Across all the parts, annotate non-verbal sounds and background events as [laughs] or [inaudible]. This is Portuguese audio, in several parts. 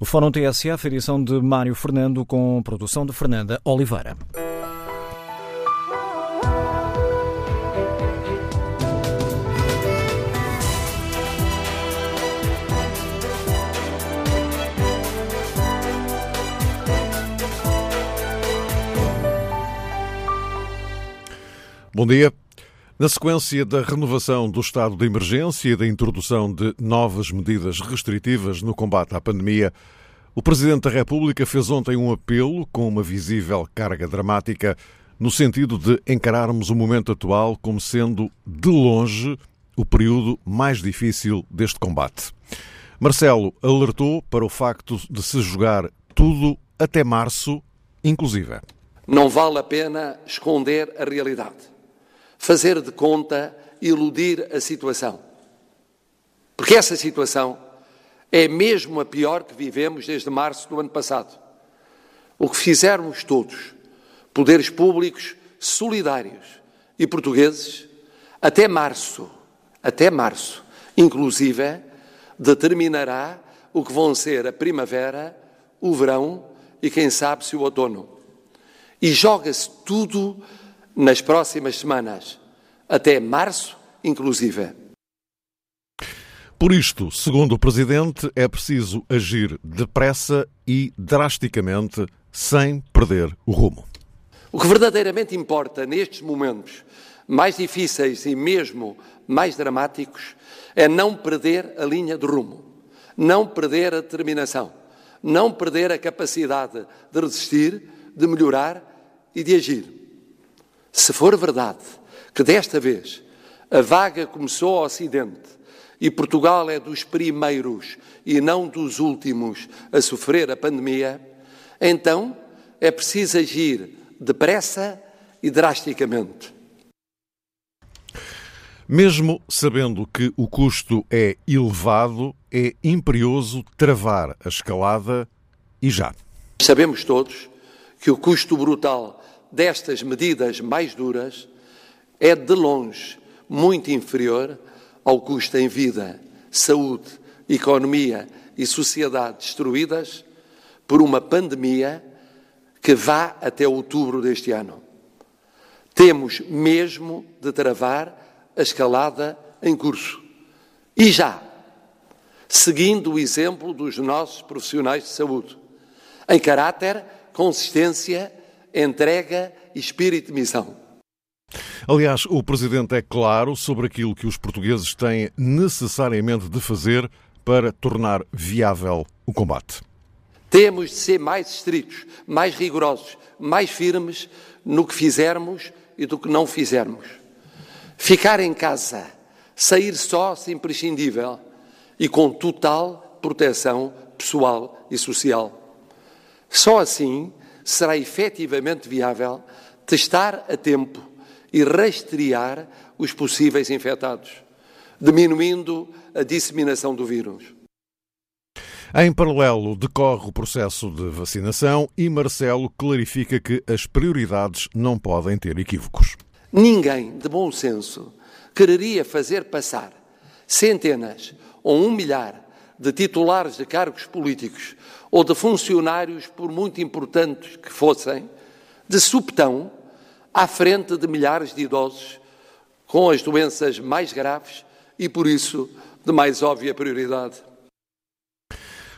O Fórum TSF, edição de Mário Fernando, com produção de Fernanda Oliveira. Bom dia. Na sequência da renovação do estado de emergência e da introdução de novas medidas restritivas no combate à pandemia, o Presidente da República fez ontem um apelo com uma visível carga dramática no sentido de encararmos o momento atual como sendo, de longe, o período mais difícil deste combate. Marcelo alertou para o facto de se jogar tudo até março, inclusive. Não vale a pena esconder a realidade fazer de conta, iludir a situação. Porque essa situação é mesmo a pior que vivemos desde março do ano passado. O que fizermos todos, poderes públicos solidários e portugueses, até março, até março, inclusive, determinará o que vão ser a primavera, o verão e, quem sabe, se o outono. E joga-se tudo nas próximas semanas, até março, inclusive. Por isto, segundo o Presidente, é preciso agir depressa e drasticamente, sem perder o rumo. O que verdadeiramente importa nestes momentos mais difíceis e mesmo mais dramáticos é não perder a linha de rumo, não perder a determinação, não perder a capacidade de resistir, de melhorar e de agir. Se for verdade que desta vez a vaga começou ao Ocidente e Portugal é dos primeiros e não dos últimos a sofrer a pandemia, então é preciso agir depressa e drasticamente. Mesmo sabendo que o custo é elevado, é imperioso travar a escalada e já. Sabemos todos que o custo brutal destas medidas mais duras é, de longe, muito inferior ao custo em vida, saúde, economia e sociedade destruídas por uma pandemia que vá até outubro deste ano. Temos mesmo de travar a escalada em curso. E já, seguindo o exemplo dos nossos profissionais de saúde, em caráter, consistência entrega e espírito de missão. Aliás, o Presidente é claro sobre aquilo que os portugueses têm necessariamente de fazer para tornar viável o combate. Temos de ser mais estritos, mais rigorosos, mais firmes no que fizermos e do que não fizermos. Ficar em casa, sair só se imprescindível e com total proteção pessoal e social. Só assim será efetivamente viável testar a tempo e rastrear os possíveis infectados, diminuindo a disseminação do vírus. Em paralelo, decorre o processo de vacinação e Marcelo clarifica que as prioridades não podem ter equívocos. Ninguém de bom senso quereria fazer passar centenas ou um milhar de titulares de cargos políticos ou de funcionários, por muito importantes que fossem, de subtão à frente de milhares de idosos com as doenças mais graves e, por isso, de mais óbvia prioridade.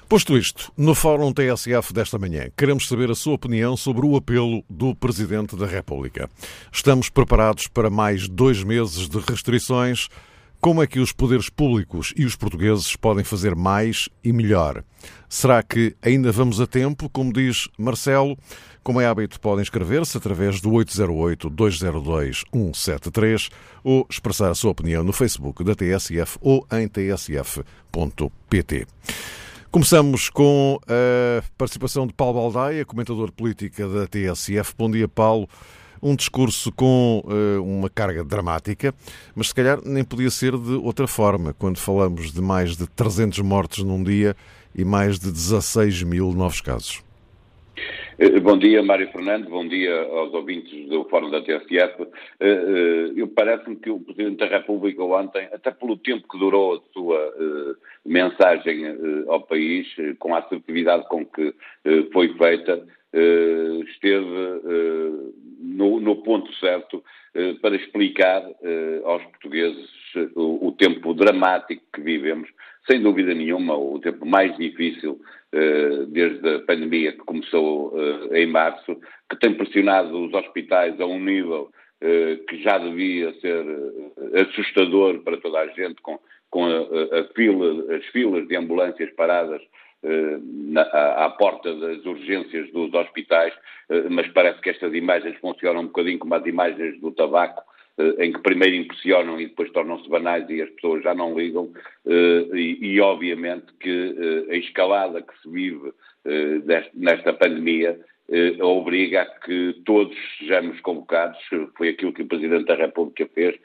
Posto isto, no Fórum TSF desta manhã, queremos saber a sua opinião sobre o apelo do Presidente da República. Estamos preparados para mais dois meses de restrições. Como é que os poderes públicos e os portugueses podem fazer mais e melhor? Será que ainda vamos a tempo, como diz Marcelo? Como é hábito, podem inscrever-se através do 808-202-173 ou expressar a sua opinião no Facebook da TSF ou em tsf.pt. Começamos com a participação de Paulo Baldaia, comentador política da TSF. Bom dia, Paulo. Um discurso com uh, uma carga dramática, mas se calhar nem podia ser de outra forma, quando falamos de mais de 300 mortes num dia e mais de 16 mil novos casos. Eh, bom dia, Mário Fernando, bom dia aos ouvintes do Fórum da TSF. Eh, eu parece-me que o Presidente da República ontem, até pelo tempo que durou a sua mensagem ao país, com a assertividade com que foi feita, esteve no, no ponto certo para explicar aos portugueses o, o tempo dramático que vivemos, sem dúvida nenhuma, o tempo mais difícil eh, desde a pandemia que começou eh, em março, que tem pressionado os hospitais a um nível eh, que já devia ser assustador para toda a gente, com, com a, a fila, as filas de ambulâncias paradas na, à, porta das urgências dos hospitais, mas parece que estas imagens funcionam um bocadinho como as imagens do tabaco, eh, em que primeiro impressionam e depois tornam-se banais e as pessoas já não ligam, eh, e, e obviamente que eh, a escalada que se vive nesta pandemia obriga a que todos sejamos convocados, foi aquilo que o Presidente da República fez,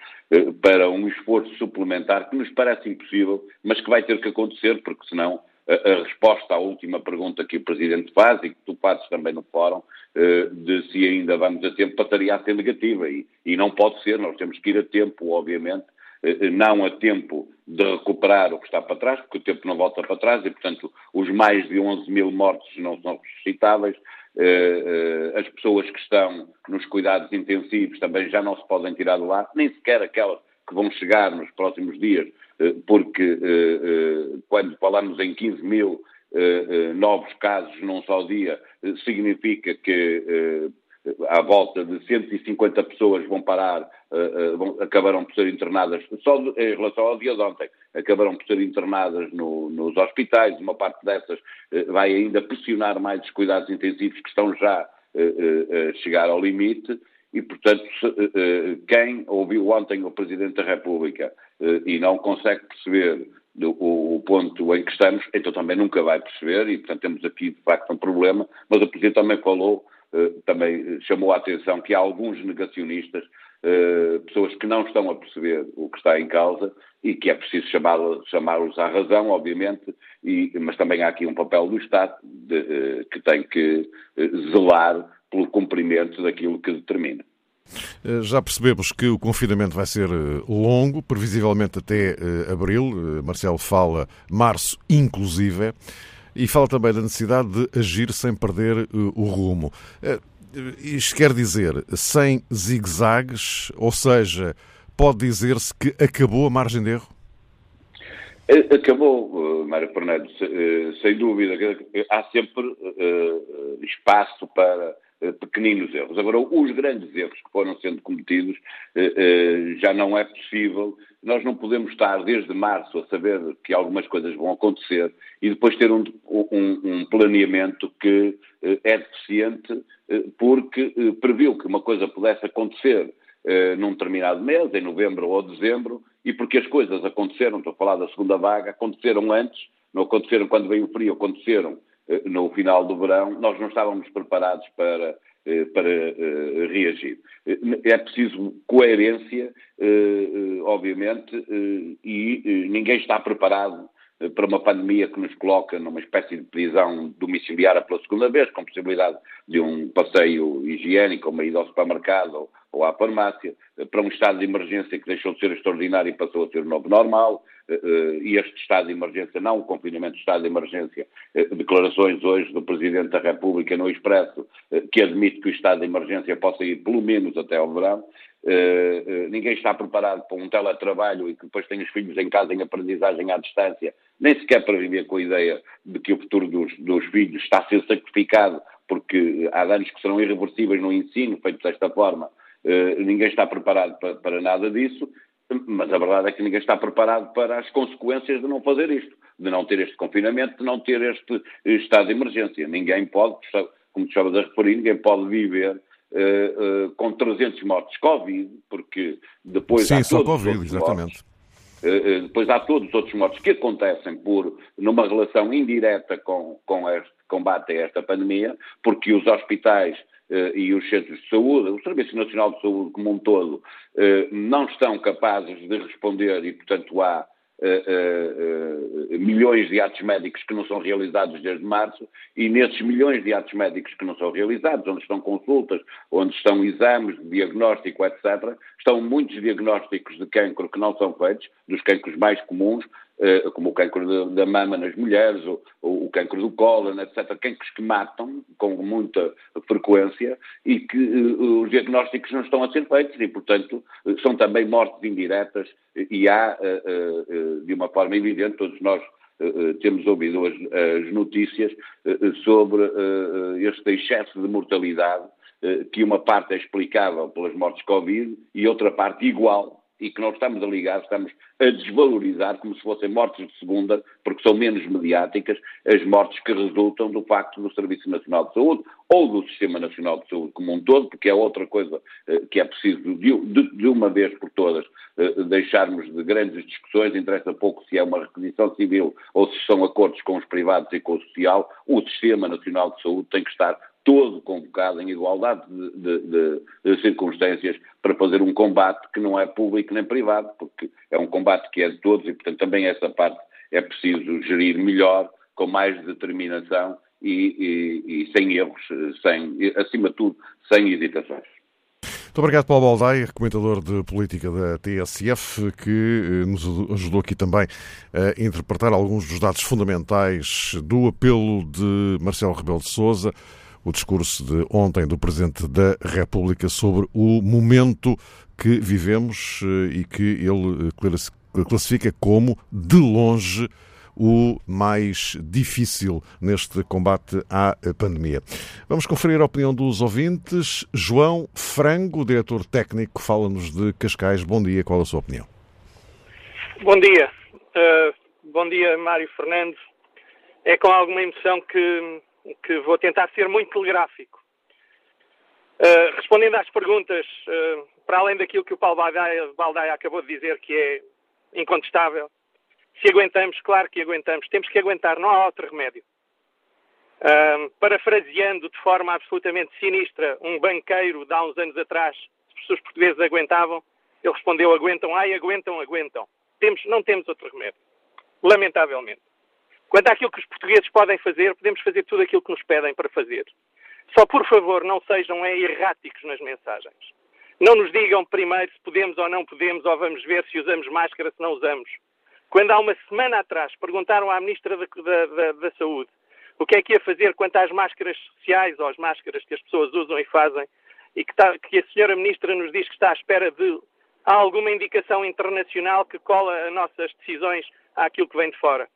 para um esforço suplementar que nos parece impossível, mas que vai ter que acontecer, porque senão a, resposta à última pergunta que o Presidente faz e que tu fazes também no fórum, eh, de se ainda vamos a tempo, passaria a ser negativa. E, e não pode ser, nós temos que ir a tempo, obviamente, eh, não a tempo de recuperar o que está para trás, porque o tempo não volta para trás e, portanto, os mais de 11 mil mortos não são ressuscitáveis. Eh, as pessoas que estão nos cuidados intensivos também já não se podem tirar de lá, nem sequer aquelas que vão chegar nos próximos dias, eh, porque eh, eh, quando falamos em 15 mil novos casos num só dia, significa que à volta de 150 pessoas vão parar, acabarão por ser internadas, só em relação ao dia de ontem, acabarão por ser internadas no, nos hospitais, uma parte dessas vai ainda pressionar mais os cuidados intensivos que estão já a chegar ao limite, e, portanto, eh, eh, quem ouviu ontem o Presidente da República eh, e não consegue perceber o, ponto em que estamos, então também nunca vai perceber, e, portanto, temos aqui, de facto, um problema. Mas o Presidente também falou, também chamou a atenção que há alguns negacionistas, pessoas que não estão a perceber o que está em causa e que é preciso chamá-los à razão, obviamente, e, mas também há aqui um papel do Estado de, que tem que zelar pelo cumprimento daquilo que determina. Eh, já percebemos que o confinamento vai ser eh, longo, previsivelmente até eh, abril. Marcelo fala março, inclusive, e fala também da necessidade de agir sem perder o rumo. Isto quer dizer, sem zigue-zagues, ou seja, pode dizer-se que acabou a margem de erro? Acabou, Mário Fernandes, sem dúvida. Há sempre espaço para pequeninos erros. Agora, os grandes erros que foram sendo cometidos eh, eh, já não é possível. Nós não podemos estar desde março a saber que algumas coisas vão acontecer e depois ter um, um, um planeamento que é deficiente porque previu que uma coisa pudesse acontecer num determinado mês, em novembro ou dezembro, e porque as coisas aconteceram, estou a falar da segunda vaga, aconteceram antes, não aconteceram quando veio o frio, aconteceram eh, no final do verão, nós não estávamos preparados para, eh, para eh, reagir. É preciso coerência, obviamente, e ninguém está preparado para uma pandemia que nos coloca numa espécie de prisão domiciliária pela segunda vez, com possibilidade de um passeio higiênico, uma ida ao supermercado ou à farmácia, para um estado de emergência que deixou de ser extraordinário e passou a ser novo normal, eh, eh, e este estado de emergência, não o confinamento do estado de emergência, eh, declarações hoje do Presidente da República no Expresso, que admite que o estado de emergência possa ir pelo menos até ao verão, ninguém está preparado para um teletrabalho e que depois tem os filhos em casa em aprendizagem à distância, nem sequer para viver com a ideia de que o futuro dos, dos filhos está a ser sacrificado porque há danos que serão irreversíveis no ensino, feito desta forma, ninguém está preparado para, para nada disso, mas a verdade é que ninguém está preparado para as consequências de não fazer isto, de não ter este confinamento, de não ter este estado de emergência. Ninguém pode, como estavas a referir, ninguém pode viver uh, uh, com 300 mortes Covid, porque depois Sim, há só todos Covid, exatamente. Mortes, uh, depois há todos os outros mortos que acontecem por numa relação indireta com, com este combate a esta pandemia, porque os hospitais eh, e os centros de saúde, o Serviço Nacional de Saúde como um todo, eh, não estão capazes de responder e, portanto, há uh, uh, milhões de atos médicos que não são realizados desde março, e nesses milhões de atos médicos que não são realizados, onde estão consultas, onde estão exames de diagnóstico, etc., estão muitos diagnósticos de cancro que não são feitos, dos cancros mais comuns, como o cancro da mama nas mulheres, ou, ou o cancro do cólon, etc., cancros que matam com muita frequência e que os diagnósticos não estão a ser feitos e, portanto, são também mortes indiretas e há, de uma forma evidente, todos nós temos ouvido as, as notícias sobre este excesso de mortalidade, que uma parte é explicável pelas mortes Covid e outra parte igual e que nós estamos a ligar, estamos a desvalorizar como se fossem mortes de segunda, porque são menos mediáticas, as mortes que resultam do facto do Serviço Nacional de Saúde ou do Sistema Nacional de Saúde como um todo, porque é outra coisa eh, que é preciso de, de, de, uma vez por todas eh, deixarmos de grandes discussões, interessa pouco se é uma requisição civil ou se são acordos com os privados e com o social, o Sistema Nacional de Saúde tem que estar todo convocado em igualdade de, de, de, circunstâncias para fazer um combate que não é público nem privado, porque é um combate que é de todos e, portanto, também essa parte é preciso gerir melhor, com mais determinação e, e, e sem erros, sem, acima de tudo, sem hesitações. Muito obrigado, Paulo Baldaia, comentador de política da TSF, que eh, nos ajudou aqui também a interpretar alguns dos dados fundamentais do apelo de Marcelo Rebelo de Sousa o discurso de ontem do Presidente da República sobre o momento que vivemos eh, e que ele eh, classifica como, de longe, o mais difícil neste combate à pandemia. Vamos conferir a opinião dos ouvintes. João Frango, diretor técnico, fala-nos de Cascais. Bom dia, qual a sua opinião? Bom dia. Uh, bom dia, Mário Fernando. É com alguma emoção que que vou tentar ser muito telegráfico. Uh, respondendo às perguntas, uh, para além daquilo que o Paulo Baldaia, Baldaia, acabou de dizer, que é incontestável, se aguentamos, claro que aguentamos, temos que aguentar, não há outro remédio. Uh, parafraseando de forma absolutamente sinistra um banqueiro de há uns anos atrás, se os portugueses aguentavam, ele respondeu: aguentam, ai, aguentam, aguentam. Temos, não temos outro remédio. Lamentavelmente. Quanto àquilo que os portugueses podem fazer, podemos fazer tudo aquilo que nos pedem para fazer. Só, por favor, não sejam erráticos nas mensagens. Não nos digam primeiro se podemos ou não podemos, ou vamos ver se usamos máscara, se não usamos. Quando há uma semana atrás perguntaram à Ministra da, da, da, da Saúde o que é que ia fazer quanto às máscaras sociais ou às máscaras que as pessoas usam e fazem, e que, está, que a Senhora Ministra nos diz que está à espera de alguma indicação internacional que cola as nossas decisões àquilo que vem de fora.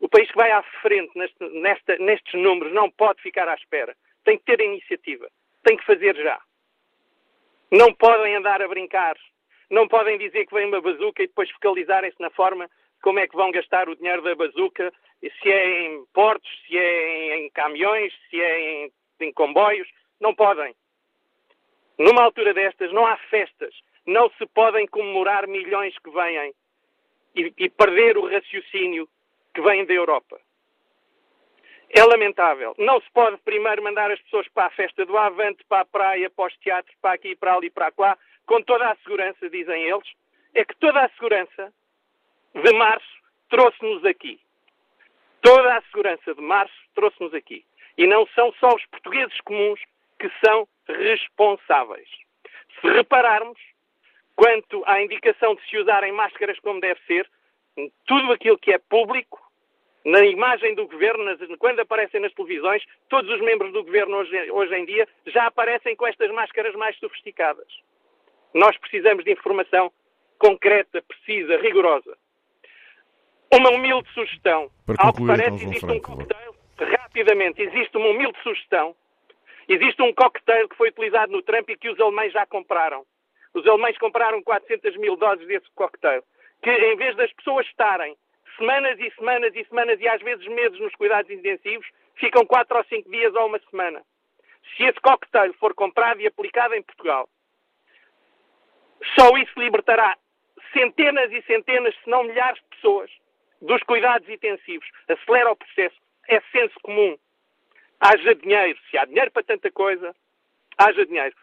O país que vai à frente neste, nesta, nestes números não pode ficar à espera. Tem que ter iniciativa. Tem que fazer já. Não podem andar a brincar. Não podem dizer que vem uma bazuca e depois focalizarem-se na forma como é que vão gastar o dinheiro da bazuca, se é em portos, se é em, caminhões, se é em, em comboios. Não podem. Numa altura destas, não há festas. Não se podem comemorar milhões que vêm e, e perder o raciocínio que vêm da Europa. É lamentável. Não se pode primeiro mandar as pessoas para a festa do Avante, para a praia, para os teatros, para aqui, para ali, para lá, com toda a segurança, dizem eles. É que toda a segurança de março trouxe-nos aqui. Toda a segurança de março trouxe-nos aqui. E não são só os portugueses comuns que são responsáveis. Se repararmos, quanto à indicação de se usarem máscaras como deve ser, tudo aquilo que é público na imagem do governo, nas, quando aparecem nas televisões, todos os membros do governo hoje, hoje em dia já aparecem com estas máscaras mais sofisticadas. Nós precisamos de informação concreta, precisa, rigorosa. Uma humilde sugestão. Para concluir, Ao que parece, então, existe Franco, um coquetel, rapidamente, existe uma humilde sugestão. Existe um cocktail que foi utilizado no Trump e que os alemães já compraram. Os alemães compraram 400 mil doses desse cocktail. Que em vez das pessoas estarem semanas e semanas e semanas e às vezes meses nos cuidados intensivos, ficam quatro ou cinco dias ou uma semana. Se esse cocktail for comprado e aplicado em Portugal, só isso libertará centenas e centenas, se não milhares de pessoas dos cuidados intensivos. Acelera o processo. É senso comum. Haja dinheiro. Se há dinheiro para tanta coisa, haja dinheiro.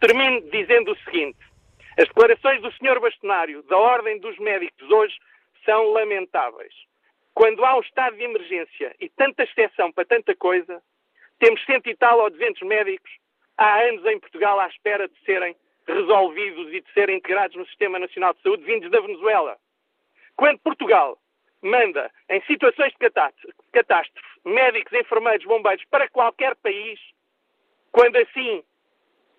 Termino dizendo o seguinte. As declarações do Sr. Bastonário da Ordem dos Médicos hoje são lamentáveis. Quando há um estado de emergência e tanta exceção para tanta coisa, temos cento e tal ou duzentos médicos há anos em Portugal à espera de serem resolvidos e de serem integrados no Sistema Nacional de Saúde vindos da Venezuela. Quando Portugal manda, em situações de catástrofe, médicos, enfermeiros, bombeiros para qualquer país, quando assim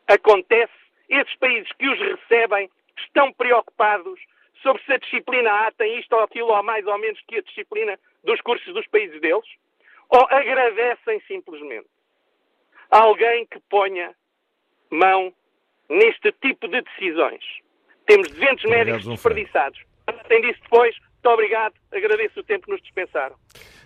acontece, esses países que os recebem estão preocupados sobre se a disciplina A tem isto ou aquilo ou mais ou menos que a disciplina dos cursos dos países deles? Ou agradecem simplesmente alguém que ponha mão neste tipo de decisões? Temos 200 médicos desperdiçados. Tem disso depois, muito obrigado, agradeço o tempo que nos dispensaram.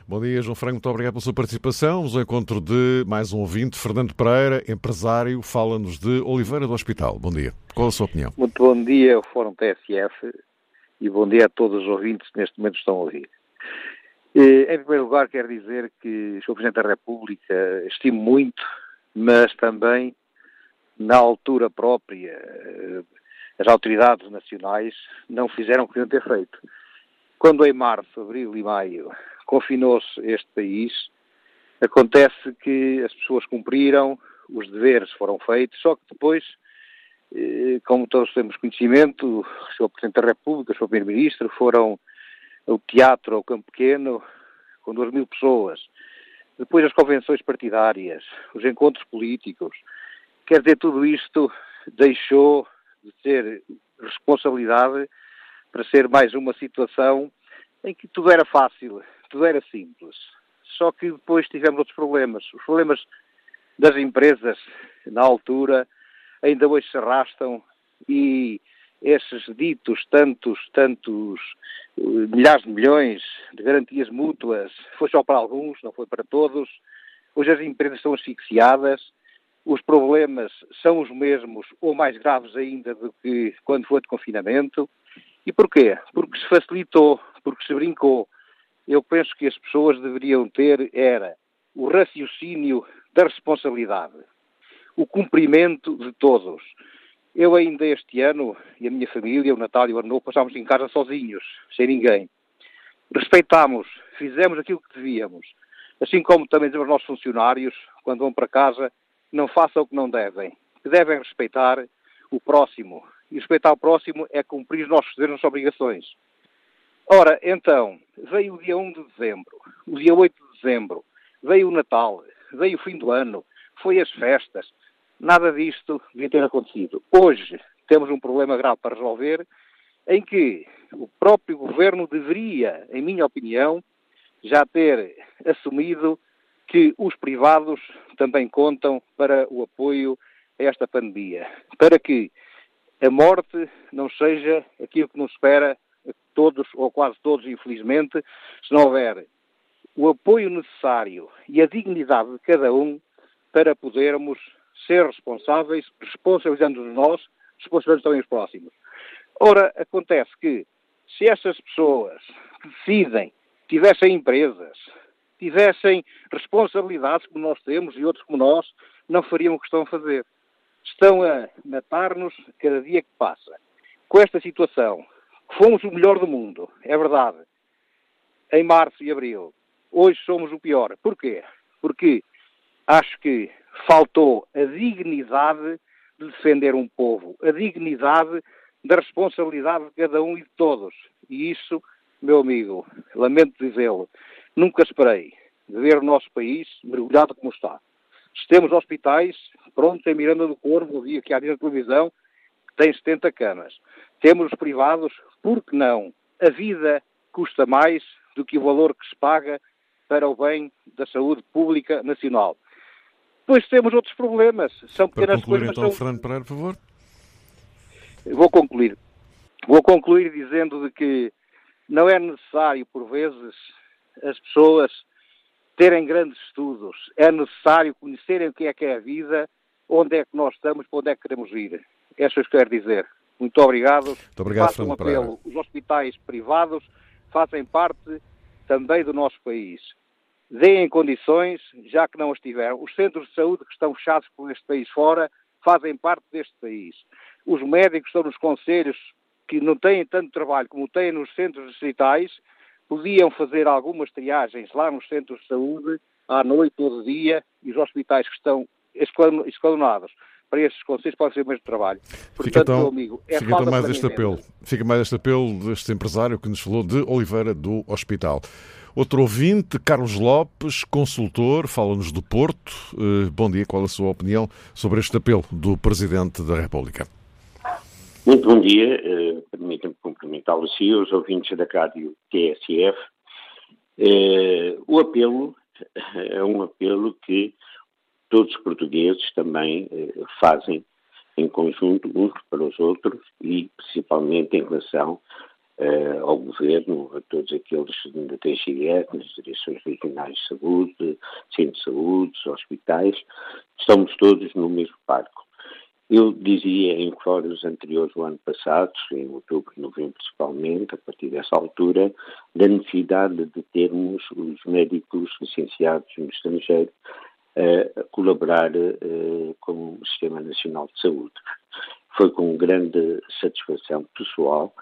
Bom dia, João Franco, muito obrigado pela sua participação. Vamos ao encontro de mais um ouvinte, Fernando Pereira, empresário, fala-nos de Oliveira do Hospital. Bom dia. Qual a sua opinião? Muito bom dia Fórum TSF e bom dia a todos os ouvintes que neste momento estão a ouvir. Em primeiro lugar, quero dizer que o Sr. Presidente da República estimo muito, mas também na altura própria as autoridades nacionais não fizeram o que deviam ter feito. Quando em março, abril e maio confinou-se este país, acontece que as pessoas cumpriram, os deveres foram feitos, só que depois, eh, como todos temos conhecimento, o Sr. Presidente da República, o Sr. Primeiro-Ministro foram ao teatro, ao Campo Pequeno, com duas mil pessoas. Depois as convenções partidárias, os encontros políticos. Quer dizer, tudo isto deixou de ser responsabilidade para ser mais uma situação em que tudo era fácil, tudo era simples. Só que depois tivemos outros problemas. Os problemas das empresas, na altura, ainda hoje se arrastam e esses ditos tantos, tantos eh, milhares de milhões de garantias mútuas, foi só para alguns, não foi para todos. Hoje as empresas estão asfixiadas, os problemas são os mesmos ou mais graves ainda do que quando foi de confinamento. E porquê? Porque se facilitou, porque se brincou, eu penso que as pessoas deveriam ter era o raciocínio da responsabilidade, o cumprimento de todos. Eu ainda este ano, e a minha família, o Natal e o Ano Novo, passámos em casa sozinhos, sem ninguém. Respeitámos, fizemos aquilo que devíamos. Assim como também dizemos aos nossos funcionários, quando vão para casa, não façam o que não devem. Que devem respeitar o próximo. E respeitar o próximo é cumprir os nossos deveres as nossas obrigações. Ora, então, veio o dia 1 de dezembro, o dia 8 de dezembro, veio o Natal, veio o fim do ano, foi as festas. Nada disto devia ter acontecido. Hoje temos um problema grave para resolver, em que o próprio governo deveria, em minha opinião, já ter assumido que os privados também contam para o apoio a esta pandemia, para que a morte não seja aquilo que nos espera todos, ou quase todos, infelizmente, se não houver o apoio necessário e a dignidade de cada um para podermos ser responsáveis, responsabilizando-nos nós, responsabilizando também os próximos. Ora, acontece que se essas pessoas decidem, tivessem empresas, tivessem responsabilidades como nós temos e outros como nós, não fariam o que estão a fazer. Estão a matar-nos cada dia que passa. Com esta situação, Fomos o melhor do mundo, é verdade, em março e abril. Hoje somos o pior. Porquê? Porque acho que faltou a dignidade de defender um povo, a dignidade da responsabilidade de cada um e de todos. E isso, meu amigo, lamento dizê-lo, nunca esperei de ver o nosso país mergulhado como está. Temos hospitais, pronto, em Miranda do Corvo, dia que dia na televisão, que tem 70 camas. Temos os privados, por que não? A vida custa mais do que o valor que se paga para o bem da saúde pública nacional. Depois temos outros problemas. São pequenas para concluir, coisas. Então, são... Fernando Pereira, por favor. Vou concluir. Vou concluir dizendo de que não é necessário, por vezes, as pessoas terem grandes estudos. É necessário conhecerem o que é que é a vida, onde é que nós estamos, para onde é que queremos ir. É isso que eu quero dizer. Muito obrigado. Muito obrigado, Faço um apelo. Os hospitais privados fazem parte também do nosso país. Deem condições, já que não as tiveram. Os centros de saúde que estão fechados por este país fora fazem parte deste país. Os médicos estão nos conselhos que não têm tanto trabalho como têm nos centros distritais, podiam fazer algumas triagens lá nos centros de saúde, à noite ou de dia, e os hospitais que estão escalonados para estes conselhos pode ser o mesmo trabalho. Portanto, fica então, meu amigo, é fica então mais este apelo. Fica mais este apelo deste empresário que nos falou de Oliveira do Hospital. Outro ouvinte, Carlos Lopes, consultor, fala-nos do Porto. Uh, bom dia, qual a sua opinião sobre este apelo do Presidente da República? Muito bom dia, uh, permitam-me cumprimentá-lo e os ouvintes da rádio TSF. Uh, o apelo [laughs] é um apelo que todos os portugueses também eh, fazem em conjunto uns para os outros e principalmente em relação eh, ao governo, a todos aqueles da TGE, nas direções regionais de saúde, centros de saúde, hospitais, estamos todos no mesmo barco. Eu dizia em fóruns anteriores do ano passado, em outubro, novembro principalmente, a partir dessa altura, da necessidade de termos os médicos licenciados no estrangeiro a colaborar uh, com o Sistema Nacional de Saúde. Foi com grande satisfação pessoal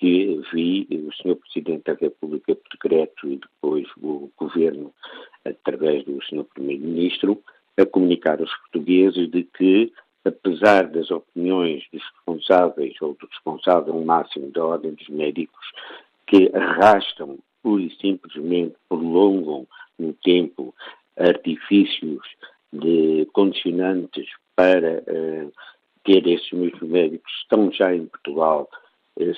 que vi o Sr. Presidente da República por decreto e depois o Governo, através do Sr. Primeiro-Ministro, a comunicar aos portugueses de que, apesar das opiniões dos responsáveis ou do responsável máximo da Ordem dos Médicos, que arrastam pura e simplesmente prolongam no tempo artifícios de condicionantes para uh, ter esses mesmos médicos estão já em Portugal,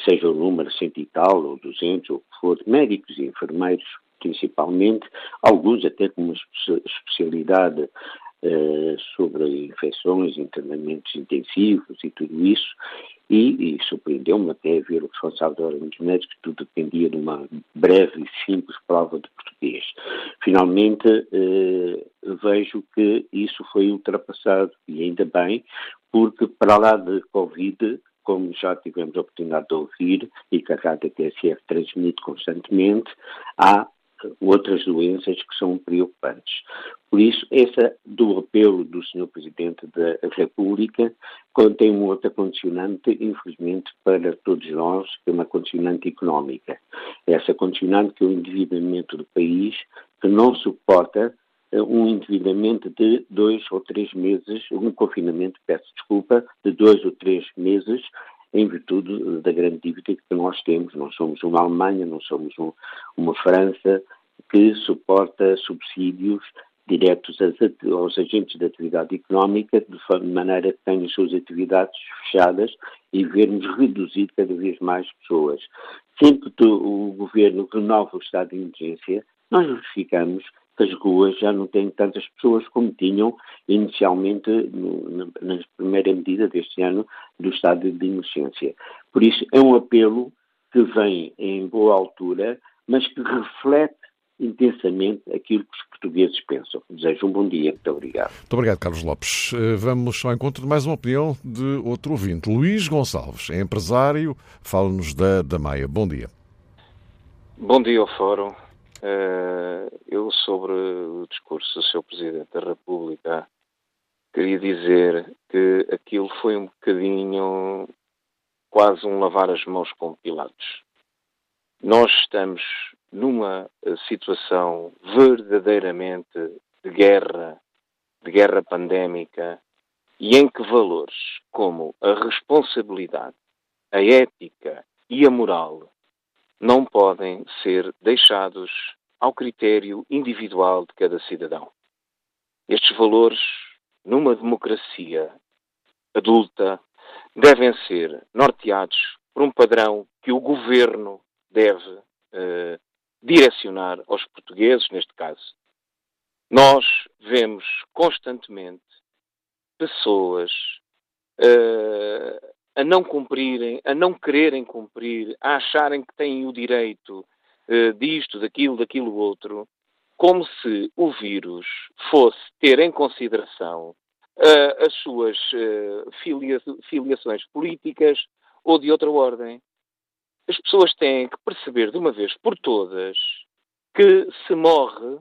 seja o número cento e tal, ou 200, ou o que for, médicos e enfermeiros principalmente, alguns até com uma especialidade uh, sobre infecções, internamentos intensivos e tudo isso, e, e surpreendeu-me até ver o responsável da Ordem dos Médicos que tudo dependia de uma breve e simples prova de português. Finalmente, eh, vejo que isso foi ultrapassado, e ainda bem, porque para lá de Covid, como já tivemos a oportunidade de ouvir e que a Rádio TSF transmite constantemente, há outras doenças que são preocupantes. Por isso, essa do apelo do Sr. Presidente da República contém uma outra condicionante, infelizmente, para todos nós, que é uma condicionante económica. Essa condicionante que é o endividamento do país, que não suporta eh, um endividamento de dois ou três meses, um confinamento, peço desculpa, de dois ou três meses, em virtude da grande dívida que nós temos. Não somos uma Alemanha, não somos um, uma França que suporta subsídios diretos aos agentes de atividade económica, de maneira que tenham as suas atividades fechadas e vermos reduzir cada vez mais pessoas. Sempre que o governo renova o estado de emergência, nós verificamos que as ruas já não têm tantas pessoas como tinham inicialmente no, na, na primeira medida deste ano do estado de emergência. Por isso, é um apelo que vem em boa altura, mas que reflete intensamente aquilo que os portugueses pensam. Desejo um bom dia. Muito obrigado. Muito obrigado, Carlos Lopes. Eh, vamos ao encontro de mais uma opinião de outro ouvinte. Luís Gonçalves é empresário, fala-nos da, da Maia. Bom dia. Bom dia ao Fórum. Eh, eu, sobre o discurso do Sr. Presidente da República, queria dizer que aquilo foi um bocadinho quase um lavar as mãos com Pilatos. Nós estamos numa eh, situação verdadeiramente de guerra, de guerra pandémica, e em que valores como a responsabilidade, a ética e a moral não podem ser deixados ao critério individual de cada cidadão. Estes valores, numa democracia adulta, devem ser norteados por um padrão que o governo deve uh, direcionar aos portugueses, neste caso. Nós vemos constantemente pessoas uh, a não cumprirem, a não quererem cumprir, a acharem que têm o direito uh, disto, daquilo, daquilo outro, como se o vírus fosse ter em consideração uh, as suas filia filiações políticas ou de outra ordem as pessoas têm que perceber de uma vez por todas que se morre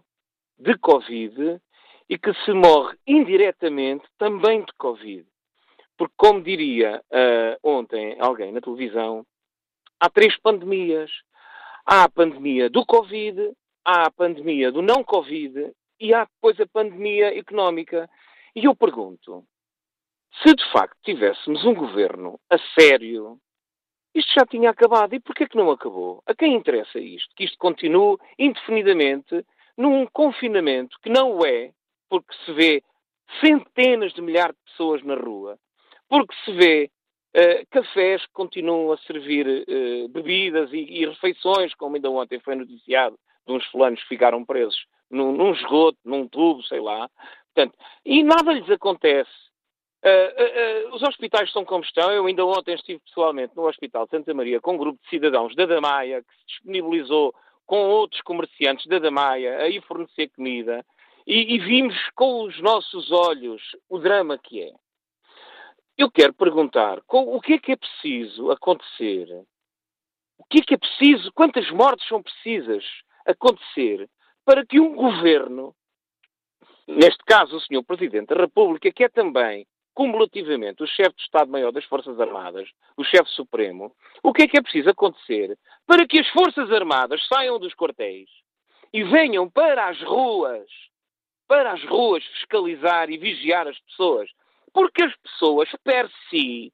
de Covid e que se morre indiretamente também de Covid. Porque, como diria uh, ontem alguém na televisão, há três pandemias. Há a pandemia do Covid, há a pandemia do não Covid e há depois a pandemia económica. E eu pergunto, se de facto tivéssemos um governo a sério, isto já tinha acabado. E porquê que não acabou? A quem interessa isto? Que isto continue indefinidamente num confinamento que não é, porque se vê centenas de milhares de pessoas na rua, porque se vê uh, cafés que continuam a servir uh, bebidas e, e, refeições, como ainda ontem foi noticiado, de uns fulanos que ficaram presos num, num esgoto, num tubo, sei lá. Portanto, e nada lhes acontece. Uh, os hospitais estão como estão. Eu ainda ontem estive pessoalmente no Hospital Santa Maria com um grupo de cidadãos da Damaia que se disponibilizou com outros comerciantes da Damaia a ir fornecer comida e, e vimos com os nossos olhos o drama que é. Eu quero perguntar o que é que é preciso acontecer? O que é que é preciso? Quantas mortes são precisas acontecer para que um governo, neste caso o Sr. Presidente da República, que é também cumulativamente o chefe de Estado-Maior das Forças Armadas, o chefe supremo, o que é que é preciso acontecer para que as Forças Armadas saiam dos quartéis e venham para as ruas, para as ruas fiscalizar e vigiar as pessoas? Porque as pessoas, per si,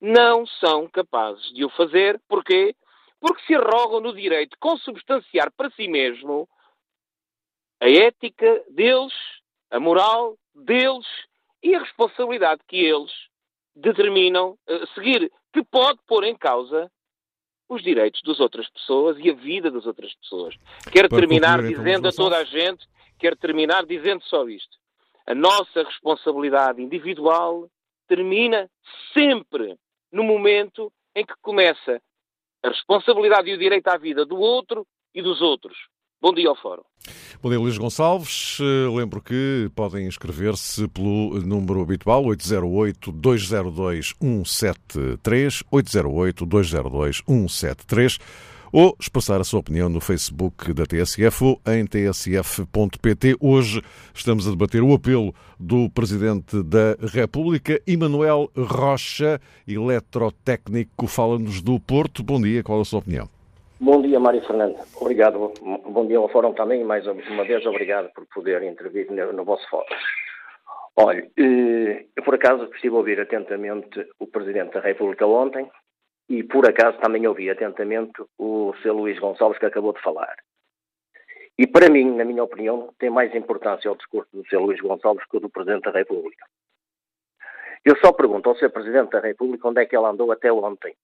não são capazes de o fazer. Porquê? Porque se arrogam no direito de consubstanciar para si mesmo a ética deles, a moral deles e a responsabilidade que eles determinam uh, seguir, que pode pôr em causa os direitos das outras pessoas e a vida das outras pessoas. Quero terminar concluir, então, dizendo a toda a gente, quero terminar dizendo só isto. A nossa responsabilidade individual termina sempre no momento em que começa a responsabilidade e o direito à vida do outro e dos outros. Bom dia ao Fórum. Bom dia, Luís Gonçalves. Eh, lembro que podem inscrever-se pelo número habitual 808-202-173, 808-202-173 ou expressar a sua opinião no Facebook da TSF ou em tsf.pt. Hoje estamos a debater o apelo do Presidente da República, Emanuel Rocha, eletrotécnico, fala-nos do Porto. Bom dia, qual a sua opinião? Bom dia, Mário Fernando. Obrigado. Bom dia ao Fórum também mais uma vez obrigado por poder intervir no, vosso fórum. Olha, eh, eu por acaso estive a ouvir atentamente o Presidente da República ontem e por acaso também ouvi atentamente o Sr. Luís Gonçalves que acabou de falar. E para mim, na minha opinião, tem mais importância o discurso do Sr. Luís Gonçalves que o do Presidente da República. Eu só pergunto ao Sr. Presidente da República onde é que ele andou até ontem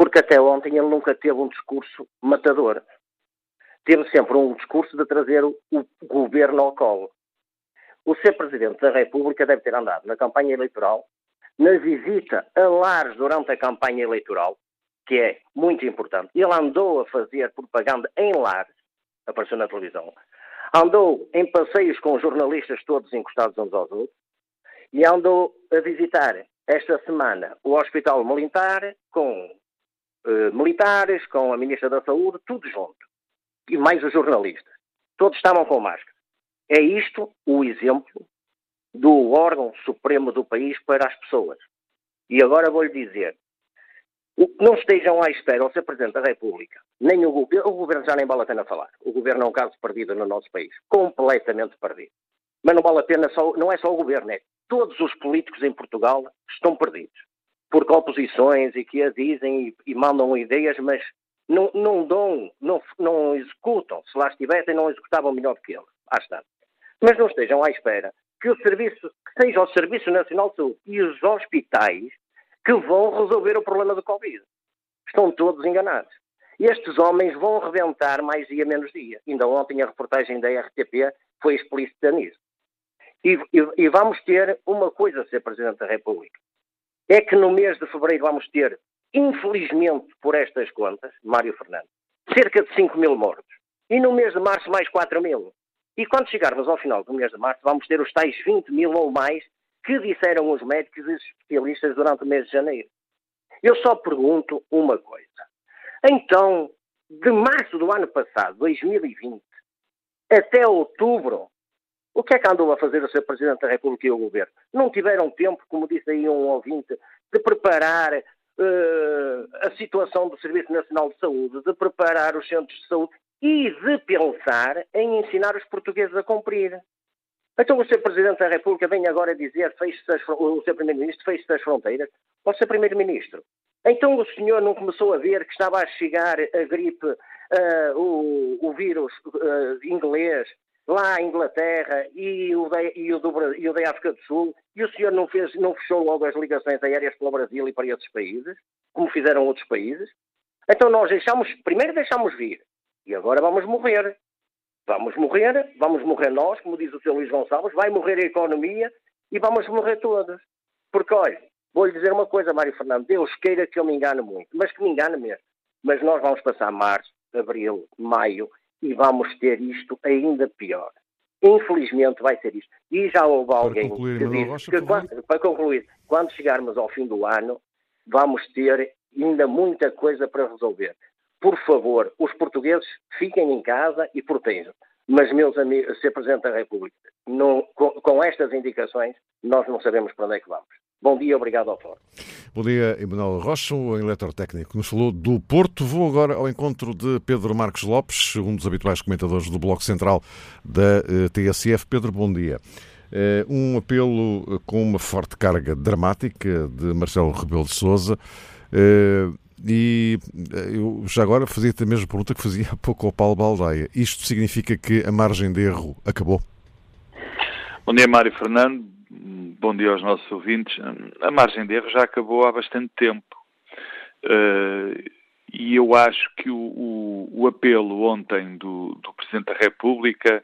porque até ontem ele nunca teve um discurso matador. Teve sempre um discurso de trazer o, governo ao colo. O ser Presidente da República deve ter andado na campanha eleitoral, na visita a lares durante a campanha eleitoral, que é muito importante. Ele andou a fazer propaganda em lares, apareceu na televisão. Andou em passeios com jornalistas todos encostados uns aos outros. E andou a visitar esta semana o Hospital Militar com eh, militares, com a Ministra da Saúde, tudo junto. E mais os jornalistas. Todos estavam com máscara. É isto o exemplo do órgão supremo do país para as pessoas. E agora vou-lhe dizer, não estejam à espera ao ser Presidente da República, nem o governo, o governo já nem vale a pena falar. O governo é um caso perdido no nosso país, completamente perdido. Mas não vale a pena só, não é só o governo, é todos os políticos em Portugal estão perdidos porque oposições e que a dizem e, e mandam ideias, mas não, não dão, não, não executam. Se lá estivessem, não executavam melhor do que eles. Está. Mas não estejam à espera que o serviço, que seja o Serviço Nacional de Saúde e os hospitais que vão resolver o problema do Covid. Estão todos enganados. Estes homens vão reventar mais dia menos dia. Ainda ontem a reportagem da RTP foi explícita nisso. E, e, e vamos ter uma coisa a ser Presidente da República é que no mês de fevereiro vamos ter, infelizmente por estas contas, Mário Fernandes, cerca de 5 mil mortos. E no mês de março mais 4 mil. E quando chegarmos ao final do mês de março vamos ter os tais 20 mil ou mais que disseram os médicos e os especialistas durante o mês de janeiro. Eu só pergunto uma coisa. Então, de março do ano passado, 2020, até outubro, o que é que andou a fazer o Sr. Presidente da República e o Governo? Não tiveram tempo, como disse aí um ouvinte, de preparar uh, a situação do Serviço Nacional de Saúde, de preparar os centros de saúde e de pensar em ensinar os portugueses a cumprir. Então o Sr. Presidente da República vem agora dizer, o Sr. Primeiro-Ministro feche as fronteiras. O Sr. Primeiro-Ministro, então o senhor não começou a ver que estava a chegar a gripe, uh, o, o, vírus uh, inglês, lá à Inglaterra e o, da, e, o do, e o da África do Sul, e o senhor não, fez, não fechou logo as ligações aéreas para o Brasil e para esses países, como fizeram outros países? Então nós deixamos, primeiro deixamos vir, e agora vamos morrer. Vamos morrer, vamos morrer nós, como diz o Sr. Luís Gonçalves, vai morrer a economia e vamos morrer todos. Porque, olha, vou-lhe dizer uma coisa, Mário Fernando, Deus queira que eu me engane muito, mas que me engane mesmo. Mas nós vamos passar março, abril, maio e vamos ter isto ainda pior. Infelizmente vai ser isto. E já houve alguém concluir, que Rocha, que, quando, para concluir, quando chegarmos ao fim do ano, vamos ter ainda muita coisa para resolver por favor, os portugueses fiquem em casa e protejam. Mas, meus amigos, Sr. Presidente da República, não, com, com, estas indicações, nós não sabemos para onde é que vamos. Bom dia, obrigado ao Fórum. Bom dia, Emanuel Rocha, o eletrotécnico, nos falou do Porto. Vou agora ao encontro de Pedro Marcos Lopes, um dos habituais comentadores do Bloco Central da eh, TSF. Pedro, bom dia. Eh, um apelo com uma forte carga dramática de Marcelo Rebelo de Sousa. Eh, e eh, eu já agora fazia-te a mesma pergunta que fazia [laughs] há pouco ao Paulo Baldaia. Isto significa que a margem de erro acabou? Bom dia, Mário Fernando. Bom dia aos nossos ouvintes. A margem de erro já acabou há bastante tempo. Uh, e eu acho que o, o, o apelo ontem do, do, Presidente da República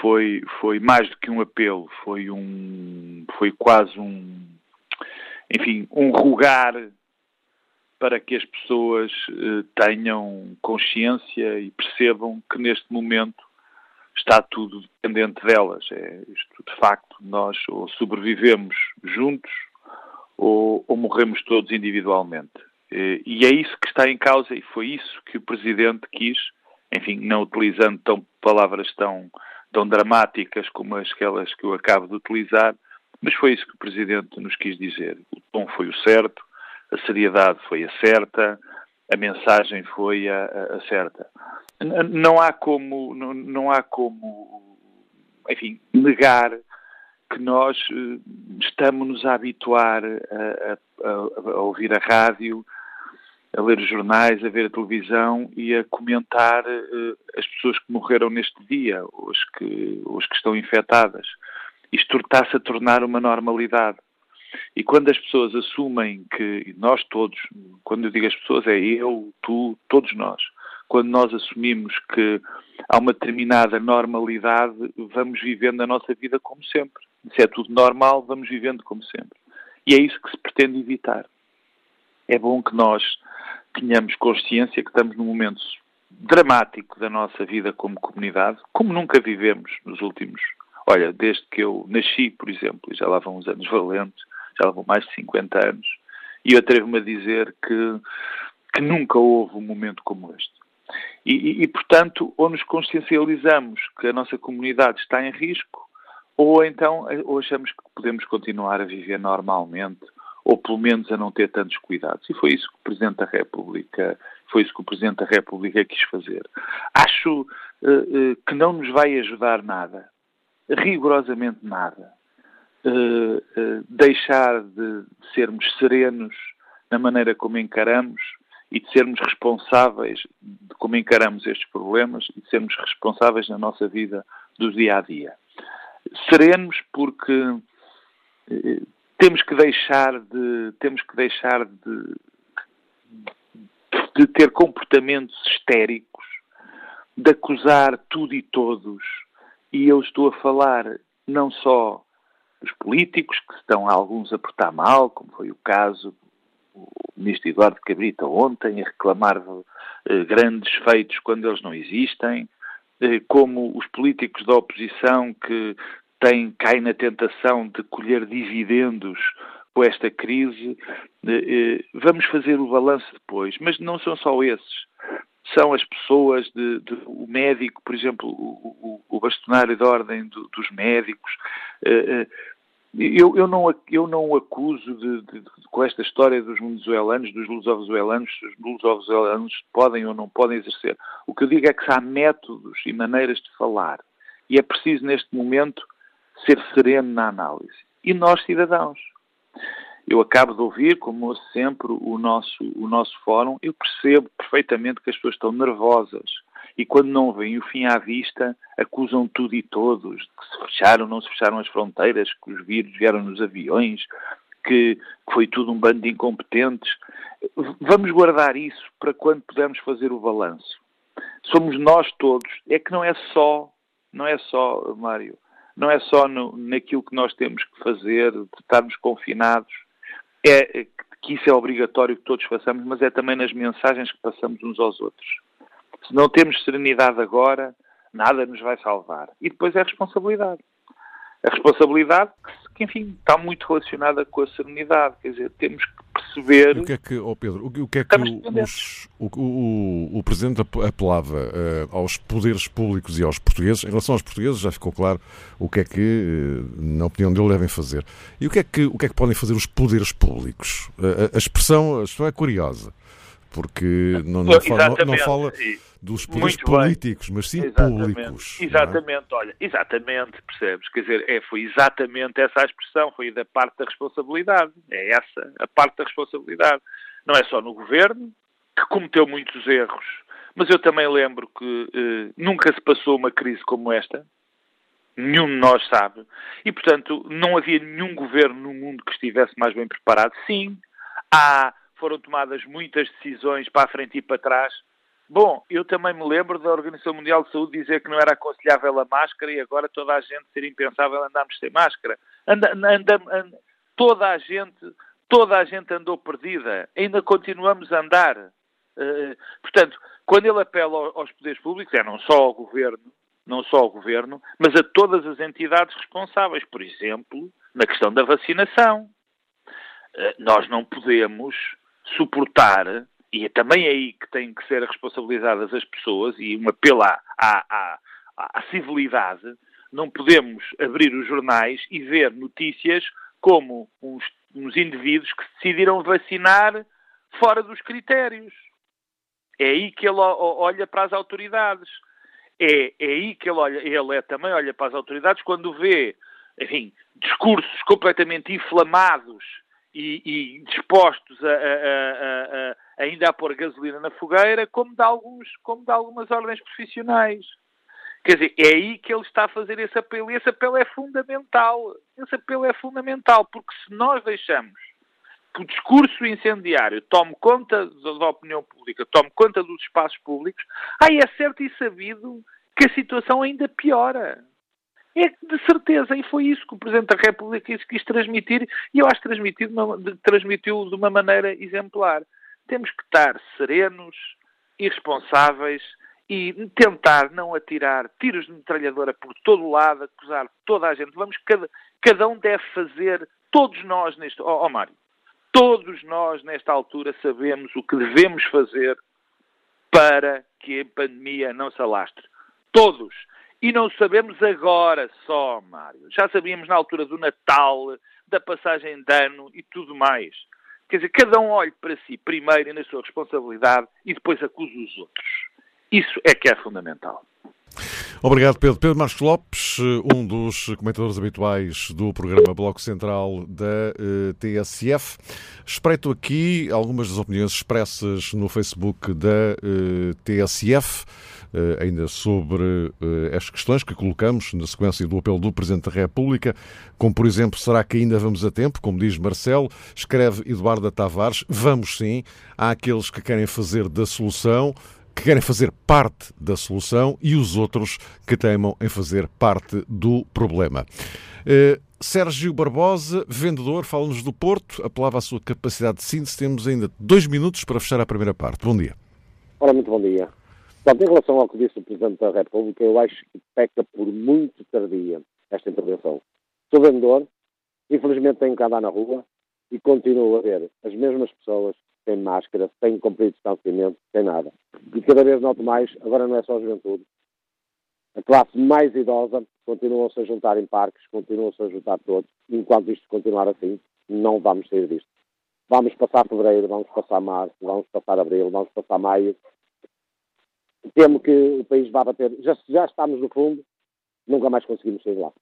foi, foi mais do que um apelo, foi um foi quase um enfim, um rogar para que as pessoas eh, tenham consciência e percebam que neste momento está tudo dependente delas. É, isto, de facto, nós ou sobrevivemos juntos ou, ou morremos todos individualmente. E, e é isso que está em causa e foi isso que o Presidente quis, enfim, não utilizando tão, palavras tão, tão dramáticas como aquelas que eu acabo de utilizar, mas foi isso que o Presidente nos quis dizer. O tom foi o certo, a seriedade foi a certa, a mensagem foi a, a, certa. Não há como, não, não, há como, enfim, negar que nós eh, estamos-nos a habituar a, a, ouvir a rádio, a ler os jornais, a ver a televisão e a comentar uh, as pessoas que morreram neste dia, os que, os que estão infectadas. Isto está-se a tornar uma normalidade. E quando as pessoas assumem que nós todos, quando eu digo as pessoas, é eu, tu, todos nós, quando nós assumimos que há uma determinada normalidade, vamos vivendo a nossa vida como sempre. Se é tudo normal, vamos vivendo como sempre. E é isso que se pretende evitar. É bom que nós tenhamos consciência que estamos num momento dramático da nossa vida como comunidade, como nunca vivemos nos últimos. Olha, desde que eu nasci, por exemplo, e já lá vão uns anos valentes, já levam mais de 50 anos, e eu atrevo-me a dizer que, que nunca houve um momento como este. E, e, e, portanto, ou nos consciencializamos que a nossa comunidade está em risco, ou então ou achamos que podemos continuar a viver normalmente, ou pelo menos a não ter tantos cuidados. E foi isso que o Presidente da República, foi isso que o Presidente da República quis fazer. Acho uh, uh, que não nos vai ajudar nada, rigorosamente nada, deixar de sermos serenos na maneira como encaramos e de sermos responsáveis de como encaramos estes problemas e de sermos responsáveis na nossa vida do dia a dia. Serenos porque uh, temos que deixar de temos que deixar de, de ter comportamentos histéricos, de acusar tudo e todos. E eu estou a falar não só dos políticos, que estão alguns a portar mal, como foi o caso do ministro Eduardo Cabrita ontem, a reclamar eh, grandes feitos quando eles não existem, eh, como os políticos da oposição que têm, caem na tentação de colher dividendos com esta crise. Eh, vamos fazer o balanço depois, mas não são só esses. São as pessoas, de, de o médico, por exemplo, o, o, o bastonário de ordem do, dos médicos, eu, eu, não, eu não acuso de, de, de, com esta história dos venezuelanos, dos luso-venezuelanos, os luso-venezuelanos podem ou não podem exercer. O que eu digo é que há métodos e maneiras de falar. E é preciso, neste momento, ser sereno na análise. E nós, cidadãos. Eu acabo de ouvir, como ouço sempre, o nosso, o nosso fórum. Eu percebo perfeitamente que as pessoas estão nervosas e quando não veem o fim à vista, acusam tudo e todos, que se fecharam, não se fecharam as fronteiras, que os vírus vieram nos aviões, que, que foi tudo um bando de incompetentes. Vamos guardar isso para quando pudermos fazer o balanço. Somos nós todos, é que não é só, não é só, Mário, não é só no, naquilo que nós temos que fazer, de estarmos confinados, é que isso é obrigatório que todos façamos, mas é também nas mensagens que passamos uns aos outros. Se não temos serenidade agora, nada nos vai salvar. E depois é a responsabilidade. A responsabilidade que, enfim, está muito relacionada com a serenidade. Quer dizer, temos que perceber. E o que é que, oh Pedro, o que é que os, o, o, o, Presidente apelava uh, aos poderes públicos e aos portugueses? Em relação aos portugueses, já ficou claro o que é que, uh, na opinião dele, devem fazer. E o que é que, o que, é que podem fazer os poderes públicos? Uh, a, expressão, a expressão é curiosa, porque não, não, fala, não, não fala dos poderes Muito políticos, bem. mas sim exatamente. públicos. É? Exatamente, é? olha, exatamente, percebes? Quer dizer, é, foi exatamente essa a expressão, foi da parte da responsabilidade. É essa a parte da responsabilidade. Não é só no governo, que cometeu muitos erros, mas eu também lembro que eh, nunca se passou uma crise como esta. Nenhum de nós sabe. E, portanto, não havia nenhum governo no mundo que estivesse mais bem preparado. Sim, há, foram tomadas muitas decisões para a frente e para trás, Bom, eu também me lembro da Organização Mundial de Saúde dizer que não era aconselhável a máscara e agora toda a gente ser impensável andarmos sem máscara. Toda a gente, toda a gente andou perdida. Ainda continuamos a andar. Uh, portanto, quando ele apela aos poderes públicos, é não só ao governo, não só ao governo, mas a todas as entidades responsáveis, por exemplo, na questão da vacinação. Uh, nós não podemos suportar e é também aí que têm que ser responsabilizadas as pessoas e um apelo à, à, à, civilidade. Não podemos abrir os jornais e ver notícias como uns, uns indivíduos que decidiram vacinar fora dos critérios. É aí que ele olha para as autoridades. É, é aí que ele olha, ele é, também olha para as autoridades quando vê, enfim, discursos completamente inflamados e, e dispostos a, a, a, ainda a pôr gasolina na fogueira, como de, alguns, como de algumas ordens profissionais. Quer dizer, é aí que ele está a fazer esse apelo. E esse apelo é fundamental. Esse apelo é fundamental, porque se nós deixamos que o discurso incendiário tome conta da opinião pública, tome conta dos espaços públicos, aí é certo e sabido que a situação ainda piora. É de certeza, e foi isso que o Presidente da República quis transmitir, e eu acho que transmitiu de uma, transmitiu de uma maneira exemplar temos que estar serenos, irresponsáveis e tentar não atirar tiros de metralhadora por todo o lado, acusar toda a gente. Vamos, cada, cada um deve fazer, todos nós neste. Ó oh, oh, Mário, todos nós nesta altura sabemos o que devemos fazer para que a pandemia não se alastre. Todos. E não sabemos agora só, Mário. Já sabíamos na altura do Natal, da passagem de ano e tudo mais. Quer dizer, cada um olhe para si primeiro e na sua responsabilidade e depois acuse os outros. Isso é que é fundamental. Obrigado, Pedro. Pedro Marcos Lopes, um dos comentadores habituais do programa Bloco Central da eh, TSF. Espreito aqui algumas das opiniões expressas no Facebook da eh, TSF. Eh, ainda sobre uh, as questões que colocamos na sequência do apelo do Presidente da República, como por exemplo, será que ainda vamos a tempo? Como diz Marcelo, escreve Eduardo Tavares, vamos sim. Há aqueles que querem fazer da solução que querem fazer parte da solução e os outros que teimam em fazer parte do problema. Uh, Sérgio Barbosa, vendedor, fala-nos do Porto, apelava à sua capacidade de síntese. Temos ainda dois minutos para fechar a primeira parte. Bom dia. Ora, muito bom dia. Portanto, em relação ao que disse o Presidente da República, eu acho que peca por muito tardia esta intervenção. Sou vendedor, infelizmente tenho que andar na rua e continuo a ver as mesmas pessoas sem máscara, sem cumprir distanciamento, sem nada. E cada vez noto mais, agora não é só a juventude, A classe mais idosa continuam-se a juntar em parques, continuam-se a juntar todos. Enquanto isto continuar assim, não vamos sair disto. Vamos passar fevereiro, vamos passar março, vamos passar abril, vamos passar maio. Temo que o país vá bater. Já, já estamos no fundo, nunca mais conseguimos sair lá.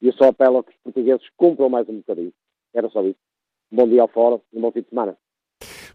E eu só apelo a que os portugueses cumpram mais um bocadinho. Era só isso. Bom dia ao Fórum e um bom fim de semana.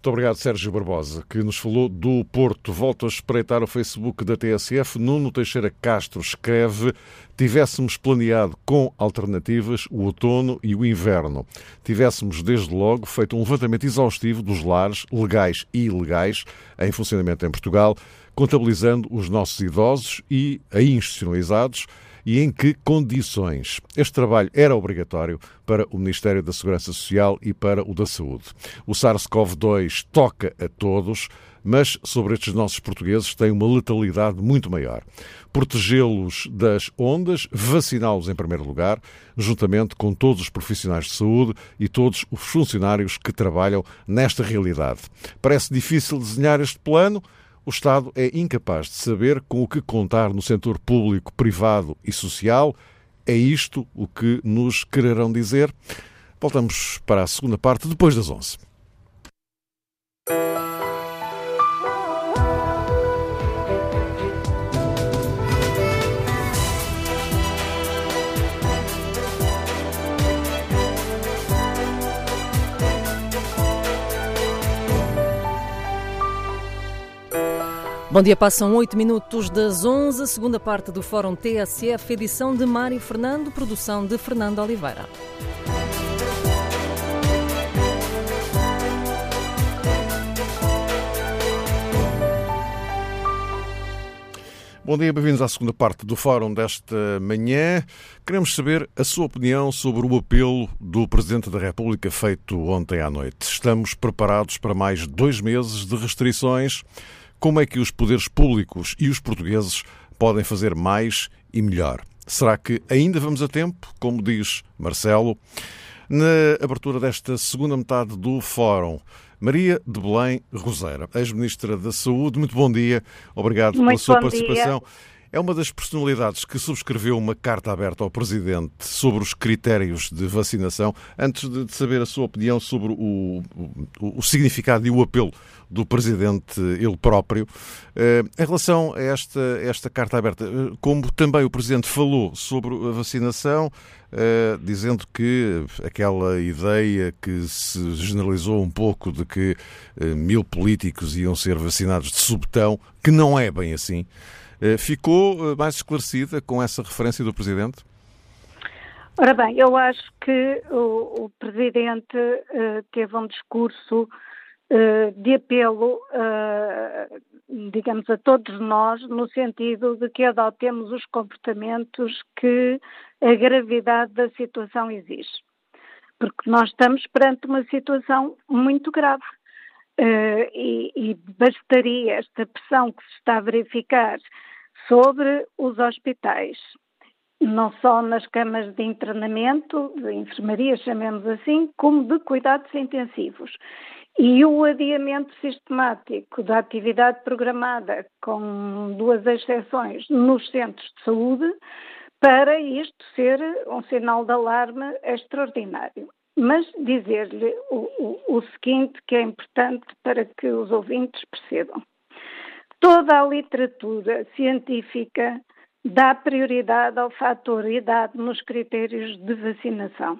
Muito obrigado, Sérgio Barbosa, que nos falou do Porto. Volto a espreitar o Facebook da TSF. Nuno Teixeira Castro escreve: Tivéssemos planeado com alternativas o outono e o inverno. Tivéssemos, desde logo, feito um levantamento exaustivo dos lares, legais e ilegais, em funcionamento em Portugal, contabilizando os nossos idosos e aí institucionalizados e em que condições. Este trabalho era obrigatório para o Ministério da Segurança Social e para o da Saúde. O SARS-CoV-2 toca a todos, mas sobre estes nossos portugueses tem uma letalidade muito maior. Protegê-los das ondas, vaciná-los em primeiro lugar, juntamente com todos os profissionais de saúde e todos os funcionários que trabalham nesta realidade. Parece difícil desenhar este plano, o Estado é incapaz de saber com o que contar no setor público, privado e social. É isto o que nos quererão dizer? Voltamos para a segunda parte depois das 11. Bom dia, passam 8 minutos das 11, segunda parte do Fórum TSF, edição de Mário Fernando, produção de Fernando Oliveira. Bom dia, bem-vindos à segunda parte do fórum desta manhã. Queremos saber a sua opinião sobre o apelo do Presidente da República feito ontem à noite. Estamos preparados para mais dois meses de restrições. Como é que os poderes públicos e os portugueses podem fazer mais e melhor? Será que ainda vamos a tempo, como diz Marcelo? Na abertura desta segunda metade do fórum, Maria de Belém Roseira, ex-ministra da Saúde, muito bom dia, obrigado muito pela sua participação. Dia. É uma das personalidades que subscreveu uma carta aberta ao Presidente sobre os critérios de vacinação. Antes de saber a sua opinião sobre o, o, o significado e o apelo do Presidente ele próprio, eh, em relação a esta, esta carta aberta, eh, como também o Presidente falou sobre a vacinação, eh, dizendo que aquela ideia que se generalizou um pouco de que mil políticos iam ser vacinados de subtão, que não é bem assim. Ficou mais esclarecida com essa referência do Presidente? Ora bem, eu acho que o, o Presidente uh, teve um discurso uh, de apelo, uh, digamos, a todos nós, no sentido de que adotemos os comportamentos que a gravidade da situação exige. Porque nós estamos perante uma situação muito grave. E, e bastaria esta pressão que se está a verificar sobre os hospitais, não só nas camas de internamento, de enfermaria, chamemos assim, como de cuidados intensivos. E o adiamento sistemático da atividade programada, com duas exceções, nos centros de saúde, para isto ser um sinal de alarme extraordinário. Mas dizer-lhe o, o, o seguinte, que é importante para que os ouvintes percebam. Toda a literatura científica dá prioridade ao fator idade nos critérios de vacinação.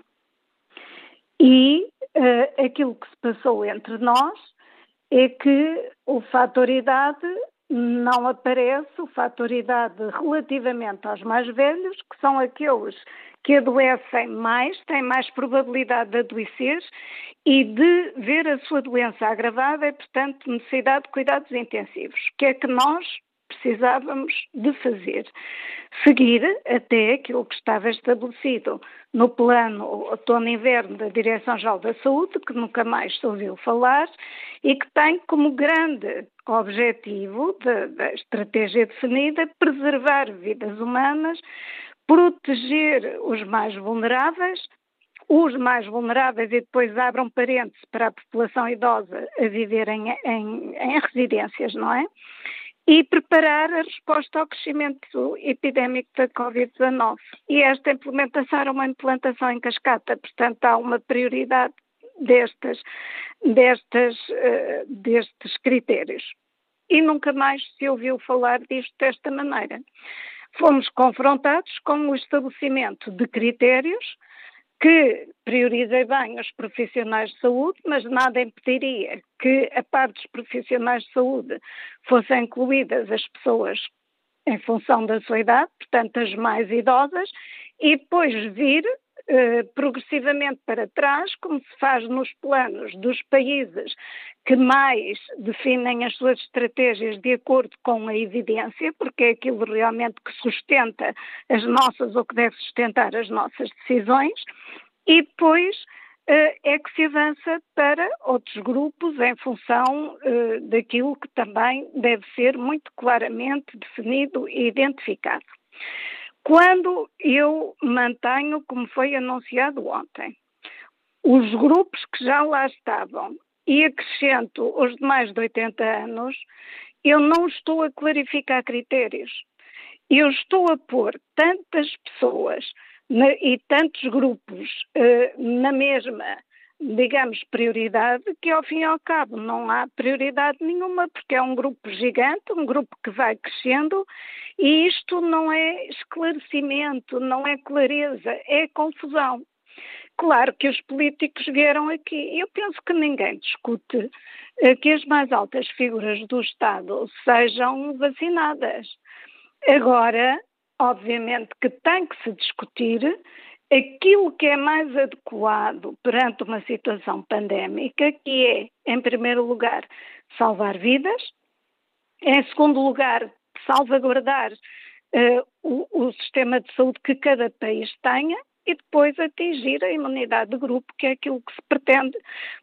E uh, aquilo que se passou entre nós é que o fator idade não aparece, o fator idade relativamente aos mais velhos, que são aqueles que adoecem mais, têm mais probabilidade de adoecer e de ver a sua doença agravada e, portanto, necessidade de cuidados intensivos. O que é que nós precisávamos de fazer? Seguir até aquilo que estava estabelecido no plano outono-inverno da Direção-Geral da Saúde, que nunca mais se ouviu falar, e que tem como grande objetivo da estratégia definida preservar vidas humanas, proteger os mais vulneráveis, os mais vulneráveis e depois abram parênteses para a população idosa a viver em, em, em residências, não é? E preparar a resposta ao crescimento epidémico da Covid-19. E esta implementação era uma implantação em cascata, portanto há uma prioridade destas, uh, destes critérios. E nunca mais se ouviu falar disto desta maneira. Fomos confrontados com o estabelecimento de critérios que priorizem bem os profissionais de saúde, mas nada impediria que, a parte dos profissionais de saúde, fossem incluídas as pessoas em função da sua idade, portanto, as mais idosas, e depois vir progressivamente para trás, como se faz nos planos dos países que mais definem as suas estratégias de acordo com a evidência, porque é aquilo realmente que sustenta as nossas ou que deve sustentar as nossas decisões, e depois uh, é que se avança para outros grupos em função uh, daquilo que também deve ser muito claramente definido e identificado. Quando eu mantenho, como foi anunciado ontem, os grupos que já lá estavam e acrescento os de mais de 80 anos, eu não estou a clarificar critérios. Eu estou a pôr tantas pessoas e tantos grupos uh, na mesma digamos, prioridade, que ao fim e ao cabo não há prioridade nenhuma, porque é um grupo gigante, um grupo que vai crescendo, e isto não é esclarecimento, não é clareza, é confusão. Claro que os políticos vieram aqui. Eu penso que ninguém discute eh, que as mais altas figuras do Estado sejam vacinadas. Agora, obviamente que tem que se discutir aquilo que é mais adequado perante uma situação pandémica, que é, em primeiro lugar, salvar vidas, em segundo lugar, salvaguardar uh, o, o, sistema de saúde que cada país tenha e depois atingir a imunidade de grupo, que é aquilo que se pretende,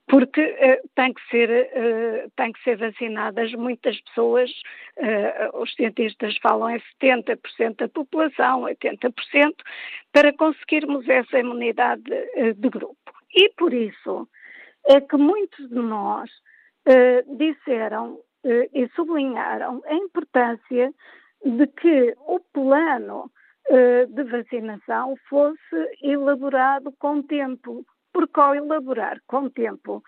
porque uh, tem, que ser, uh, tem que ser vacinadas muitas pessoas, uh, os cientistas falam em 70% da população, 80%, para conseguirmos essa imunidade de grupo. E por isso é que muitos de nós disseram e sublinharam a importância de que o plano de vacinação fosse elaborado com tempo, porque ao elaborar com tempo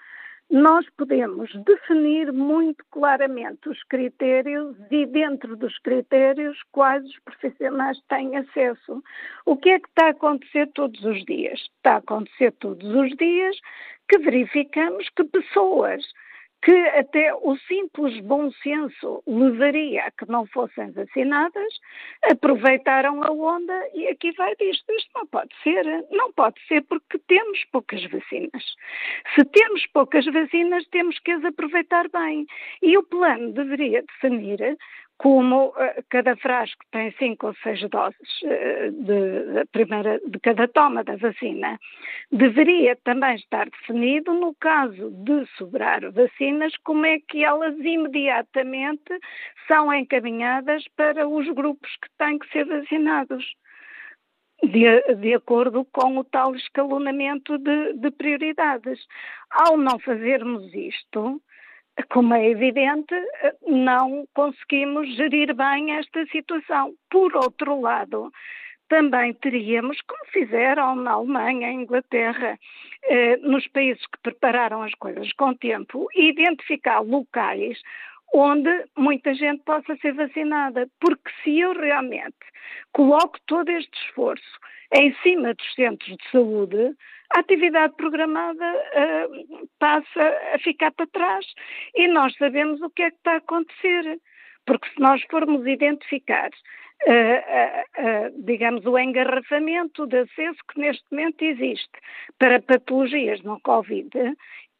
nós podemos definir muito claramente os critérios e, dentro dos critérios, quais os profissionais têm acesso. O que é que está a acontecer todos os dias? Está a acontecer todos os dias que verificamos que pessoas que até o simples bom senso levaria a que não fossem vacinadas, aproveitaram a onda e aqui vai disto. Isto não pode ser. Não pode ser porque temos poucas vacinas. Se temos poucas vacinas, temos que as aproveitar bem. E o plano deveria definir como uh, cada frasco tem cinco ou seis doses uh, de, de, primeira, de cada toma da vacina, deveria também estar definido, no caso de sobrar vacinas, como é que elas imediatamente são encaminhadas para os grupos que têm que ser vacinados. De, de, acordo com o tal escalonamento de, de, prioridades. Ao não fazermos isto, como é evidente, não conseguimos gerir bem esta situação. Por outro lado, também teríamos, como fizeram na Alemanha, Inglaterra, eh, nos países que prepararam as coisas com tempo, identificar locais onde muita gente possa ser vacinada. Porque se eu realmente coloco todo este esforço em cima dos centros de saúde, a atividade programada uh, passa a ficar para trás e nós sabemos o que é que está a acontecer. Porque se nós formos identificar, uh, uh, digamos, o engarrafamento de acesso que neste momento existe para patologias no Covid,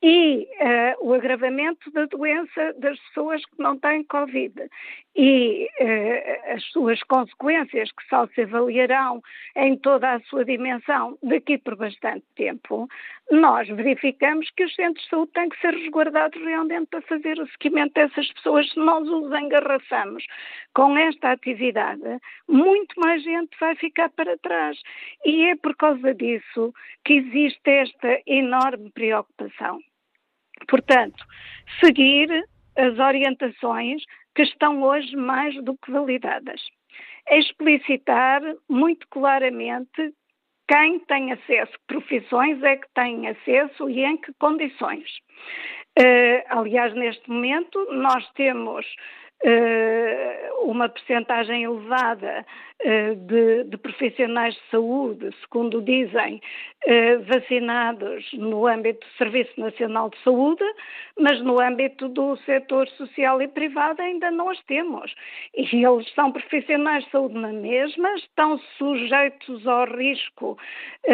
e uh, o agravamento da doença das pessoas que não têm Covid e uh, as suas consequências, que só se avaliarão em toda a sua dimensão daqui por bastante tempo, nós verificamos que os centros de saúde têm que ser resguardados realmente para fazer o seguimento dessas pessoas. Se nós os engarrafamos com esta atividade, muito mais gente vai ficar para trás. E é por causa disso que existe esta enorme preocupação. Portanto, seguir as orientações que estão hoje mais do que validadas. Explicitar muito claramente quem tem acesso, que profissões é que têm acesso e em que condições. Uh, aliás, neste momento, nós temos uma percentagem elevada uh, de, de, profissionais de saúde, segundo dizem, vacinados no âmbito do Serviço Nacional de Saúde, mas no âmbito do setor social e privado ainda não os temos. E eles são profissionais de saúde na mesma, estão sujeitos ao risco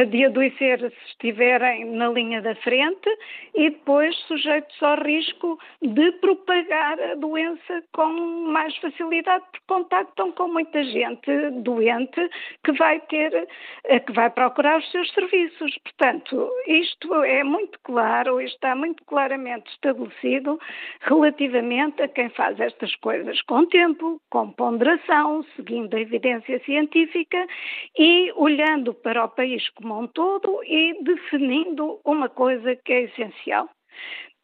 de adoecer se estiverem na linha da frente e depois sujeitos ao risco de propagar a doença com mais facilidade, porque contactam com muita gente doente que vai ter, eh, que vai procurar os seus serviços. Portanto, isto é muito claro, está muito claramente estabelecido relativamente a quem faz estas coisas com tempo, com ponderação, seguindo a evidência científica e olhando para o país como um todo e definindo uma coisa que é essencial.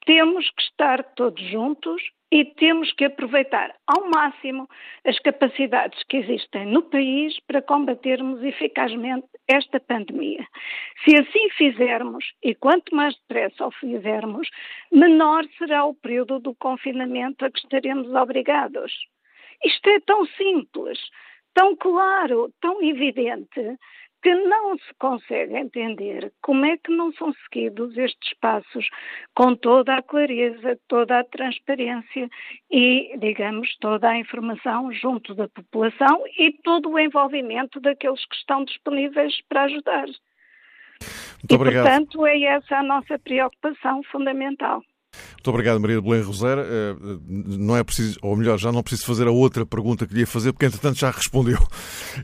Temos que estar todos juntos e temos que aproveitar ao máximo as capacidades que existem no país para combatermos eficazmente esta pandemia. Se assim fizermos, e quanto mais depressa o fizermos, menor será o período do confinamento a que estaremos obrigados. Isto é tão simples, tão claro, tão evidente, que não se consegue entender como é que não são seguidos estes passos com toda a clareza, toda a transparência e, digamos, toda a informação junto da população e todo o envolvimento daqueles que estão disponíveis para ajudar. Muito e, obrigado. portanto, é essa a nossa preocupação fundamental. Muito obrigado, Maria de Belém Rosera. Eh, não é preciso, ou melhor, já não preciso fazer a outra pergunta que lhe ia fazer, porque entretanto já respondeu. [laughs]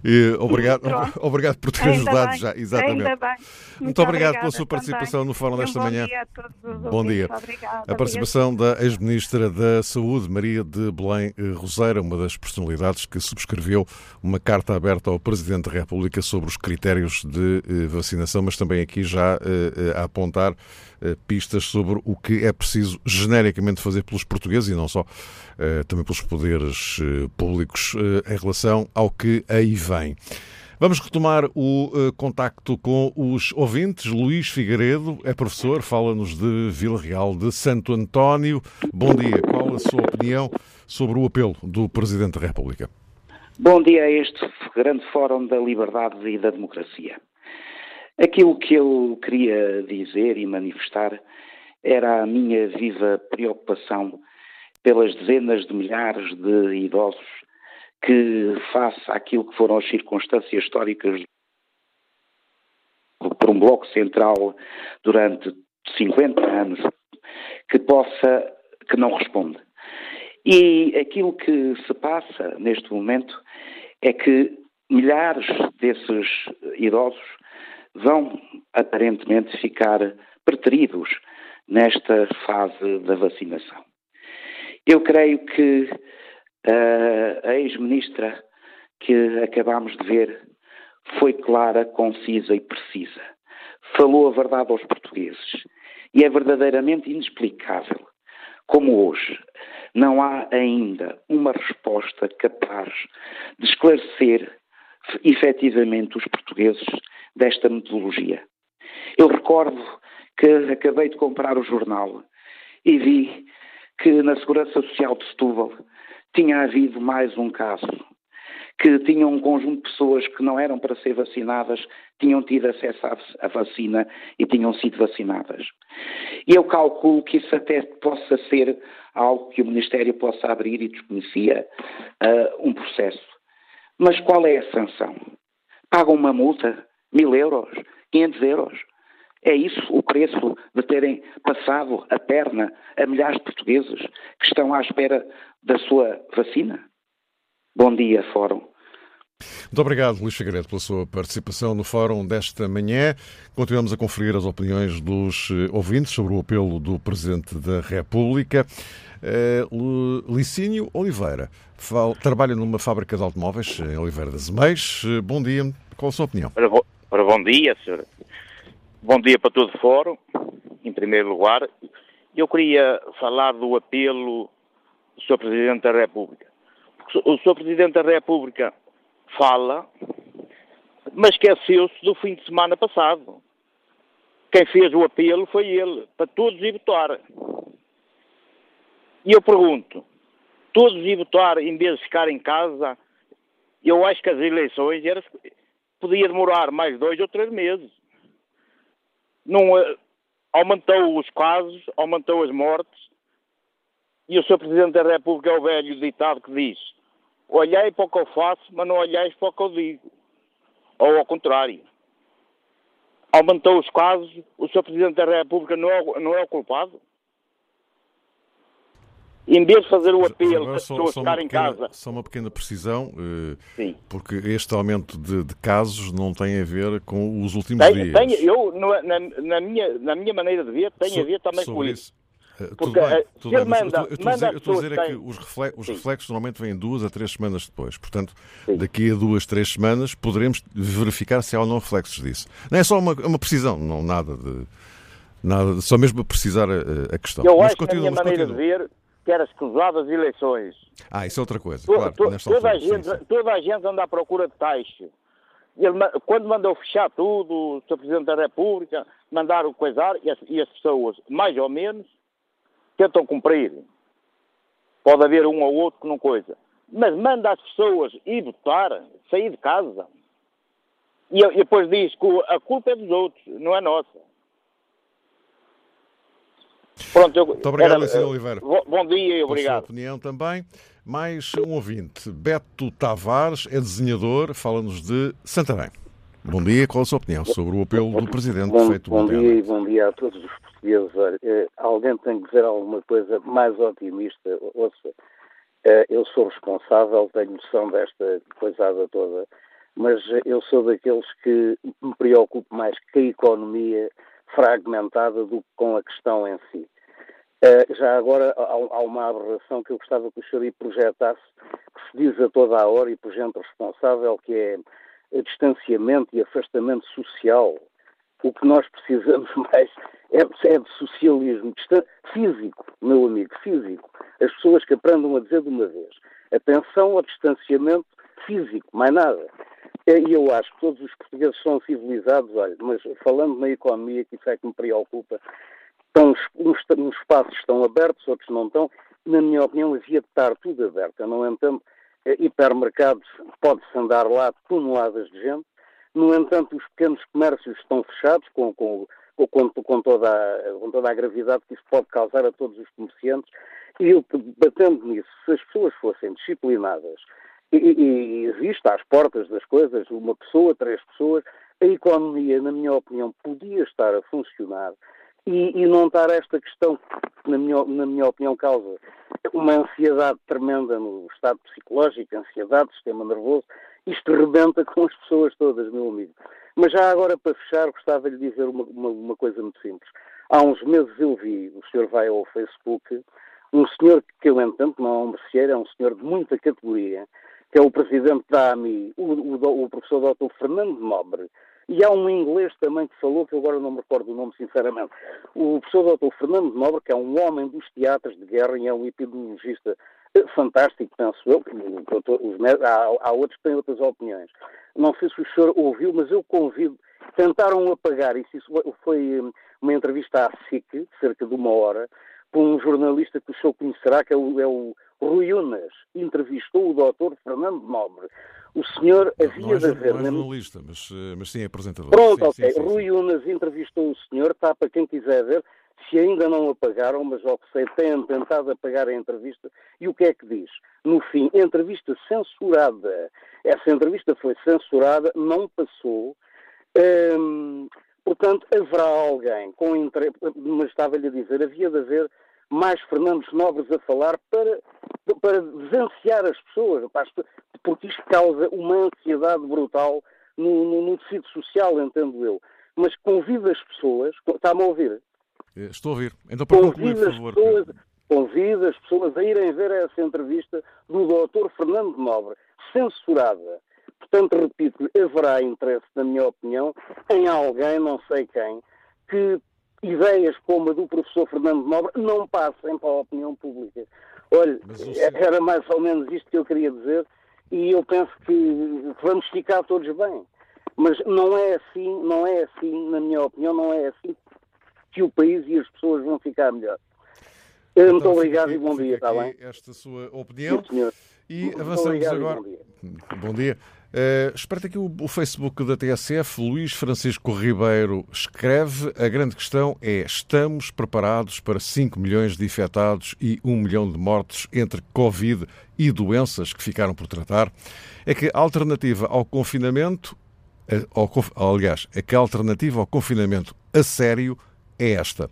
E obrigado, [laughs] obrigado por ter Ainda ajudado bem. já, exatamente. Ainda bem. Muito, Muito obrigado pela sua participação também. no Fórum Um desta bom manhã. dia a todos os Bom dia. Obrigada. A participação da ex-ministra da Saúde, Maria de Belém Roseira, uma das personalidades que subscreveu uma carta aberta ao Presidente da República sobre os critérios de eh, vacinação, mas também aqui já eh, a apontar pistas sobre o que é preciso genericamente fazer pelos portugueses e não só, também pelos poderes públicos em relação ao que aí vem. Vamos retomar o contacto com os ouvintes. Luís Figueiredo é professor, fala-nos de Vila Real de Santo António. Bom dia. Qual a sua opinião sobre o apelo do Presidente da República? Bom dia a este grande Fórum da Liberdade e da Democracia. Aquilo que eu queria dizer e manifestar era a minha viva preocupação pelas dezenas de milhares de idosos que, face àquilo que foram as circunstâncias históricas por um bloco central durante 50 anos, que possa, que não responde. E aquilo que se passa neste momento é que milhares desses idosos vão aparentemente ficar preteridos nesta fase da vacinação. Eu creio que uh, a ex-ministra que acabámos de ver foi clara, concisa e precisa. Falou a verdade aos portugueses. E é verdadeiramente inexplicável como hoje não há ainda uma resposta capaz de esclarecer efetivamente os portugueses desta metodologia. Eu recordo que acabei de comprar o jornal e vi que na Segurança Social de Setúbal tinha havido mais um caso, que tinha um conjunto de pessoas que não eram para ser vacinadas, tinham tido acesso à vacina e tinham sido vacinadas. E eu calculo que isso até possa ser algo que o Ministério possa abrir e desconhecia uh, um processo. Mas qual é a sanção? Pagam uma multa? Mil euros? 500 euros? É isso o preço de terem passado a perna a milhares de portugueses que estão à espera da sua vacina? Bom dia, Fórum. Muito obrigado, Luís Figueiredo, pela sua participação no fórum desta manhã. Continuamos a conferir as opiniões dos ouvintes sobre o apelo do Presidente da República. Uh, Licínio Oliveira trabalha numa fábrica de automóveis em Oliveira das Meias. Uh, bom dia, qual a sua opinião? Ora, bo, ora, bom dia, senhor. Bom dia para todo o fórum, em primeiro lugar. Eu queria falar do apelo o Sr. Presidente da República. O Sr. Presidente da República fala, mas esqueceu-se do fim de semana passado. Quem fez o apelo foi ele, para todos ir votar. E eu pergunto, todos ir votar em vez de ficar em casa, eu acho que as eleições era, podia demorar mais dois ou três meses. Não, eh, aumentou os casos, aumentou as mortes, e o Sr. Presidente da República é o velho ditado que diz olhei para o que eu faço, mas não olheis para o que eu digo. Ou ao contrário. Aumentou os casos, o Sr. Presidente da República não é, não é o culpado? Em vez de fazer o apelo para as pessoas ficarem em casa. Só uma pequena precisão, eh, porque este aumento de, de, casos não tem a ver com os últimos tem, dias. Tem, eu, na, na, minha, na minha maneira de ver, tem so, a ver também com isso. Eh, porque tudo bem, eh, tudo bem, manda, eu, estou, a dizer, é que os, reflexos, os reflexos normalmente vêm duas a três semanas depois. Portanto, Sim. daqui a duas, três semanas poderemos verificar se há ou não reflexos disso. Não é só uma, uma precisão, não nada de. Nada, só mesmo para precisar a, a questão. Eu mas acho continua, que a minha maneira continua. de ver que era escusado as eleições. Ah, isso é outra coisa, claro. To, toda, a gente, sim, sim. toda a gente anda à procura de taxa. Ele, quando mandou fechar tudo, o Sr. Presidente da República, mandaram coisar, e as, e as pessoas, mais ou menos, tentam cumprir. Pode haver um ou outro que não coisa. Mas manda as pessoas ir votar, sair de casa. E, e depois diz que a culpa é dos outros, não é nossa. Pronto, eu, Muito obrigado, Luciano Oliveira. Bom dia e obrigado. Sua opinião também. Mais um ouvinte. Beto Tavares é desenhador, fala-nos de Santarém. Bom dia, qual a sua opinião sobre o apelo do Presidente bom, feito Bom dia e bom dia a todos os portugueses. Olha, eh, alguém tem que dizer alguma coisa mais otimista. Ouça, eh, eu sou responsável, tenho noção desta coisada toda, mas eu sou daqueles que me preocupo mais com a economia fragmentada do que com a questão em si. Uh, já agora há, uma aberração que eu gostava que o senhor aí projetasse, que se diz a toda a hora e por gente responsável, que é distanciamento e afastamento social. O que nós precisamos [laughs] mais é, é de socialismo físico, meu amigo, físico. As pessoas que aprendam a dizer de uma vez. Atenção ao distanciamento físico, mais nada. E eu acho que todos os portugueses são civilizados, olha, mas falando na economia, que isso é que me preocupa, estão, uns, uns espaços estão abertos, outros não estão. Na minha opinião, havia de estar tudo aberto. Eu não entendo, eh, hipermercados, pode-se andar lá toneladas de gente. No entanto, os pequenos comércios estão fechados com, com, com, com, toda a, com toda a gravidade que isso pode causar a todos os comerciantes. E eu, batendo nisso, se as pessoas fossem disciplinadas e, e às portas das coisas uma pessoa, três pessoas, a economia, na minha opinião, podia estar a funcionar e, e não estar esta questão que, na minha, na minha opinião, causa uma ansiedade tremenda no estado psicológico, ansiedade, sistema nervoso. Isto rebenta com as pessoas todas, meu amigo. Mas já agora, para fechar, gostava de lhe dizer uma, uma, uma coisa muito simples. Há uns meses eu vi, o senhor vai ao Facebook, um senhor que eu entendo, não é um merceeiro, é um senhor de muita categoria, que é o presidente da AMI, o, o, o professor Dr. Fernando Nobre, e há um inglês também que falou, que eu agora não me recordo o nome, sinceramente. O professor Dr. Fernando Nobre, que é um homem dos teatros de guerra e é um epidemiologista eh, fantástico, penso eu. Há, há outros que têm outras opiniões. Não sei se o senhor ouviu, mas eu convido. Tentaram apagar isso. Isso foi hum, uma entrevista à SIC, cerca de uma hora, por um jornalista que o senhor conhecerá, que é o, é o Rui Unas. Entrevistou o doutor Fernando Nobre. O senhor havia é, de haver... Não é jornalista, mas, eh, mas sim é apresentador. Pronto, sim, ok. Sim, sim, Rui Unas entrevistou o senhor, está para quem quiser ver, se ainda não apagaram, mas ao que sei, têm tentado apagar a entrevista. E o que é que diz? No fim, entrevista censurada. Essa entrevista foi censurada, não passou. Hum, portanto, haverá alguém com interesse, mas estava-lhe a dizer, havia de haver mais Fernandes Nobres a falar para, para desanciar as pessoas, porque isto causa uma ansiedade brutal no, no, no tecido social, entendo eu. Mas convido as pessoas, está-me a ouvir? Eh, estou a ouvir. Então, para concluir, por favor. Pessoas, convido as pessoas a irem ver essa entrevista do Dr. Fernando Nobre, censurada. Portanto, repito, haverá interesse, na minha opinião, em alguém, não sei quem, que ideias como a do professor Fernando Nobre não passem para a opinião pública. Olha, era mais ou menos isto que eu queria dizer e eu penso que vamos ficar todos bem. Mas não é assim, não é assim, na minha opinião, não é assim que o país e as pessoas vão ficar melhor. Então, Muito obrigado aqui, e bom dia, está bem? Esta sua opinião. Sim, e avançamos obrigado agora. bom dia. Bom dia. Uh, espero aqui o, o, Facebook da TSF. Luís Francisco Ribeiro escreve: A grande questão é: estamos preparados para 5 milhões de infectados e 1 milhão de mortes entre Covid e doenças que ficaram por tratar? É que a alternativa ao confinamento, eh, ao, aliás, é que a alternativa ao confinamento a sério é esta.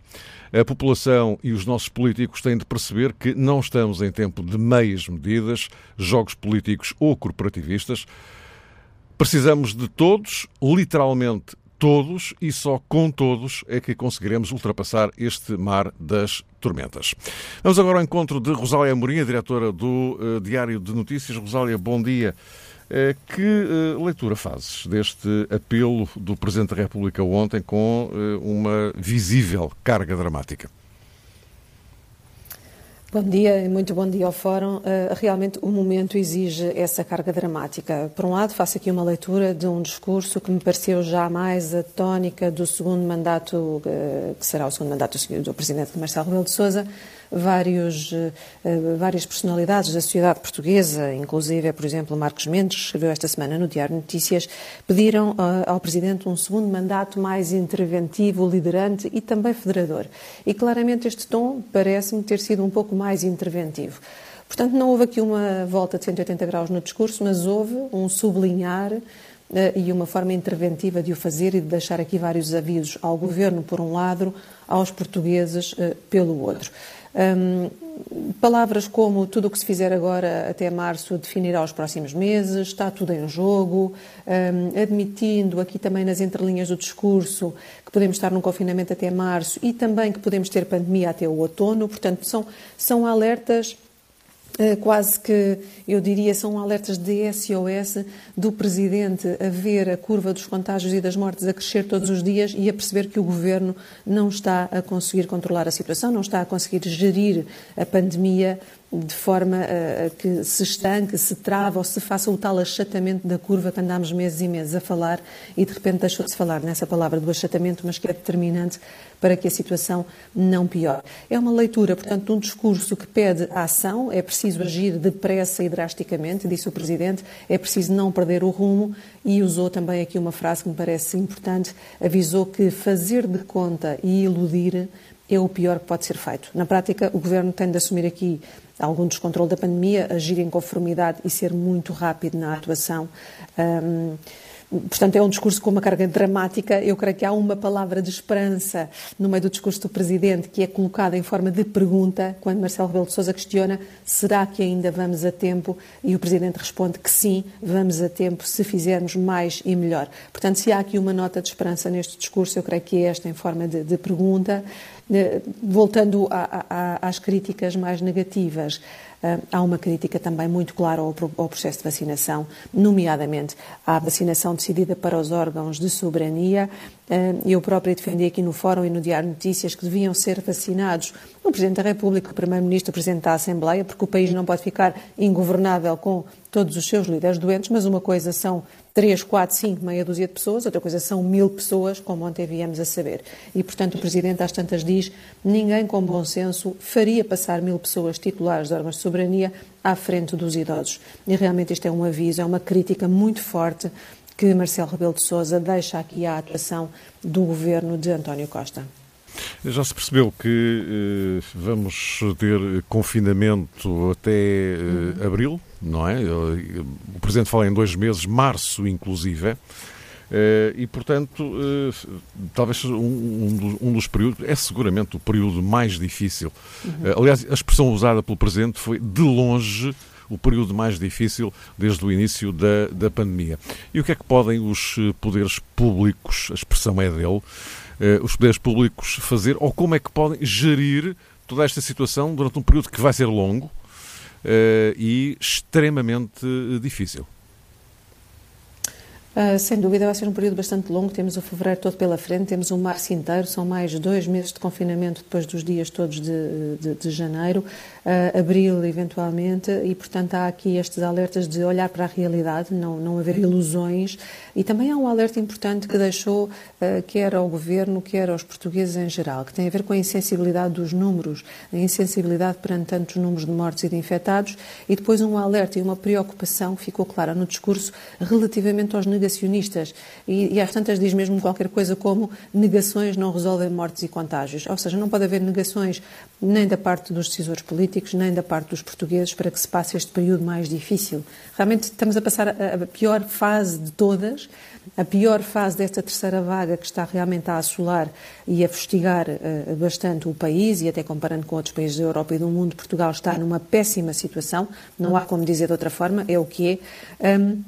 A população e os nossos políticos têm de perceber que não estamos em tempo de meias medidas, jogos políticos ou corporativistas. Precisamos de todos, literalmente todos, e só com todos é que conseguiremos ultrapassar este mar das tormentas. Vamos agora ao encontro de Rosália Amorim, a diretora do uh, Diário de Notícias. Rosália, bom dia. Uh, que uh, leitura fazes deste apelo do Presidente da República ontem com uma visível carga dramática? Bom dia, muito bom dia ao Fórum. Realmente o momento exige essa carga dramática. Por um lado, faço aqui uma leitura de um discurso que me pareceu já mais a tónica do segundo mandato, que será o segundo mandato do Presidente Marcelo Rebelo de Sousa, vários, eh, várias personalidades da sociedade portuguesa, inclusive, por exemplo, Marcos Mendes, que escreveu esta semana no Diário Notícias, pediram eh, ao Presidente um segundo mandato mais interventivo, liderante e também federador. E claramente este tom parece-me ter sido um pouco mais interventivo. Portanto, não houve aqui uma volta de 180 graus no discurso, mas houve um sublinhar e uma forma interventiva de o fazer e de deixar aqui vários avisos ao governo, por um lado, aos portugueses, pelo outro. Um, palavras como tudo o que se fizer agora até março definirá os próximos meses, está tudo em jogo, um, admitindo aqui também nas entrelinhas do discurso que podemos estar num confinamento até março e também que podemos ter pandemia até o outono. Portanto, são, são alertas quase que, eu diria, são alertas de SOS do Presidente a ver a curva dos contágios e das mortes a crescer todos os dias e a perceber que o Governo não está a conseguir controlar a situação, não está a conseguir gerir a pandemia de forma a, a que se estanque, se trava ou se faça o tal achatamento da curva que andámos meses e meses a falar e de repente deixou de se falar nessa palavra do achatamento, mas que é determinante para que a situação não piore. É uma leitura, portanto, de um discurso que pede ação, é preciso agir depressa e drasticamente, disse o Presidente, é preciso não perder o rumo. E usou também aqui uma frase que me parece importante, avisou que fazer de conta e iludir é o pior que pode ser feito. Na prática, o Governo tem de assumir aqui algum descontrole da pandemia, agir em conformidade e ser muito rápido na atuação. Um, Portanto, é um discurso com uma carga dramática. Eu creio que há uma palavra de esperança no meio do discurso do Presidente que é colocada em forma de pergunta, quando Marcelo Rebelo de Sousa questiona será que ainda vamos a tempo? E o Presidente responde que sim, vamos a tempo se fizermos mais e melhor. Portanto, se há aqui uma nota de esperança neste discurso, eu creio que é esta em forma de, de pergunta. Eh, voltando a, a, às críticas mais negativas, eh, há uma crítica também muito clara ao, ao, processo de vacinação, nomeadamente à vacinação decidida para os órgãos de soberania. Eh, eu própria defendi aqui no Fórum e no Diário Notícias que deviam ser vacinados o Presidente da República, o Primeiro-Ministro, o Presidente da Assembleia, porque o país não pode ficar ingovernável com todos os seus líderes doentes, mas uma coisa são três, quatro, cinco, meia dúzia de pessoas, outra coisa são mil pessoas, como ontem viemos a saber. E, portanto, o Presidente às tantas diz ninguém com bom senso faria passar mil pessoas titulares de órgãos de soberania à frente dos idosos. E realmente isto é um aviso, é uma crítica muito forte que Marcelo Rebelo de Sousa deixa aqui à atuação do governo de António Costa. Já se percebeu que eh, vamos ter confinamento até eh, uhum. abril, não é? O Presidente fala em dois meses, março inclusive. Eh, e, portanto, eh, talvez um, um, dos períodos, é seguramente o período mais difícil. Uhum. Eh, aliás, a expressão usada pelo Presidente foi de longe o período mais difícil desde o início da, da pandemia. E o que é que podem os poderes públicos, a expressão é dele, os poderes públicos fazer, ou como é que podem gerir toda esta situação durante um período que vai ser longo e extremamente difícil? Uh, sem dúvida vai ser um período bastante longo, temos o fevereiro todo pela frente, temos o março inteiro, são mais dois meses de confinamento depois dos dias todos de, de, de janeiro, uh, abril eventualmente, e portanto há aqui estes alertas de olhar para a realidade, não, não haver ilusões, e também há um alerta importante que deixou uh, quer ao Governo, quer aos portugueses em geral, que tem a ver com a insensibilidade dos números, a insensibilidade perante tantos números de mortes e de infectados, e depois um alerta e uma preocupação que ficou clara no discurso relativamente aos negacionistas. E, e às tantas diz mesmo qualquer coisa como negações não resolvem mortes e contágios. Ou seja, não pode haver negações nem da parte dos decisores políticos, nem da parte dos portugueses para que se passe este período mais difícil. Realmente estamos a passar a, a pior fase de todas, a pior fase desta terceira vaga que está realmente a assolar e a fustigar uh, bastante o país e até comparando com outros países da Europa e do mundo, Portugal está numa péssima situação, não há como dizer de outra forma, é o que é. Um,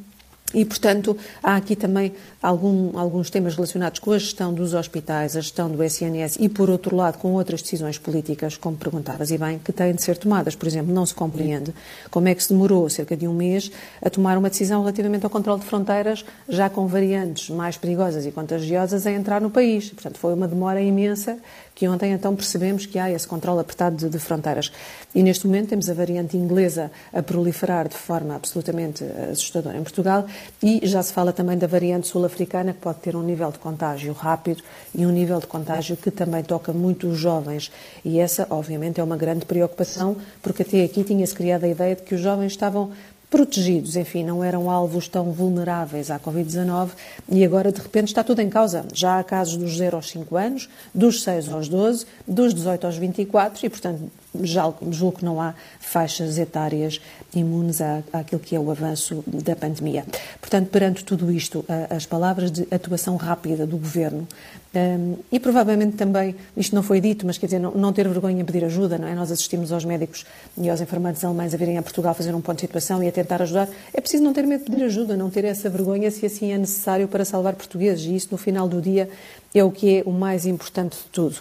e, portanto, há aqui também algum, alguns temas relacionados com a gestão dos hospitais, a gestão do SNS e, por outro lado, com outras decisões políticas, como perguntavas e bem, que têm de ser tomadas. Por exemplo, não se compreende como é que se demorou cerca de um mês a tomar uma decisão relativamente ao controle de fronteiras, já com variantes mais perigosas e contagiosas a entrar no país. Portanto, foi uma demora imensa que ontem então percebemos que há esse controle apertado de, de, fronteiras. E neste momento temos a variante inglesa a proliferar de forma absolutamente assustadora em Portugal e já se fala também da variante sul-africana que pode ter um nível de contágio rápido e um nível de contágio que também toca muito os jovens. E essa, obviamente, é uma grande preocupação porque até aqui tinha-se criado a ideia de que os jovens estavam protegidos, enfim, não eram alvos tão vulneráveis à Covid-19 e agora de repente está tudo em causa. Já há casos dos 0 aos 5 anos, dos 6 aos 12, dos 18 aos 24 e, portanto, já julgo que não há faixas etárias imunes à, àquilo que é o avanço da pandemia. Portanto, perante tudo isto, as palavras de atuação rápida do Governo um, e provavelmente também, isto não foi dito, mas quer dizer, não, não, ter vergonha em pedir ajuda, não é? Nós assistimos aos médicos e aos enfermeiros alemães a virem a Portugal fazer um ponto de situação e a tentar ajudar. É preciso não ter medo de pedir ajuda, não ter essa vergonha se assim é necessário para salvar portugueses e isso no final do dia é o que é o mais importante de tudo.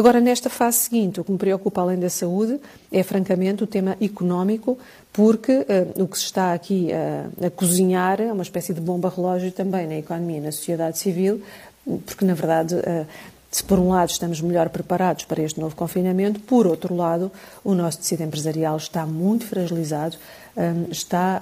Agora, nesta fase seguinte, o que me preocupa além da saúde é, francamente, o tema económico, porque uh, o que se está aqui uh, a cozinhar é uma espécie de bomba relógio também na economia e na sociedade civil, porque, na verdade, uh, se por um lado estamos melhor preparados para este novo confinamento, por outro lado, o nosso tecido empresarial está muito fragilizado, está,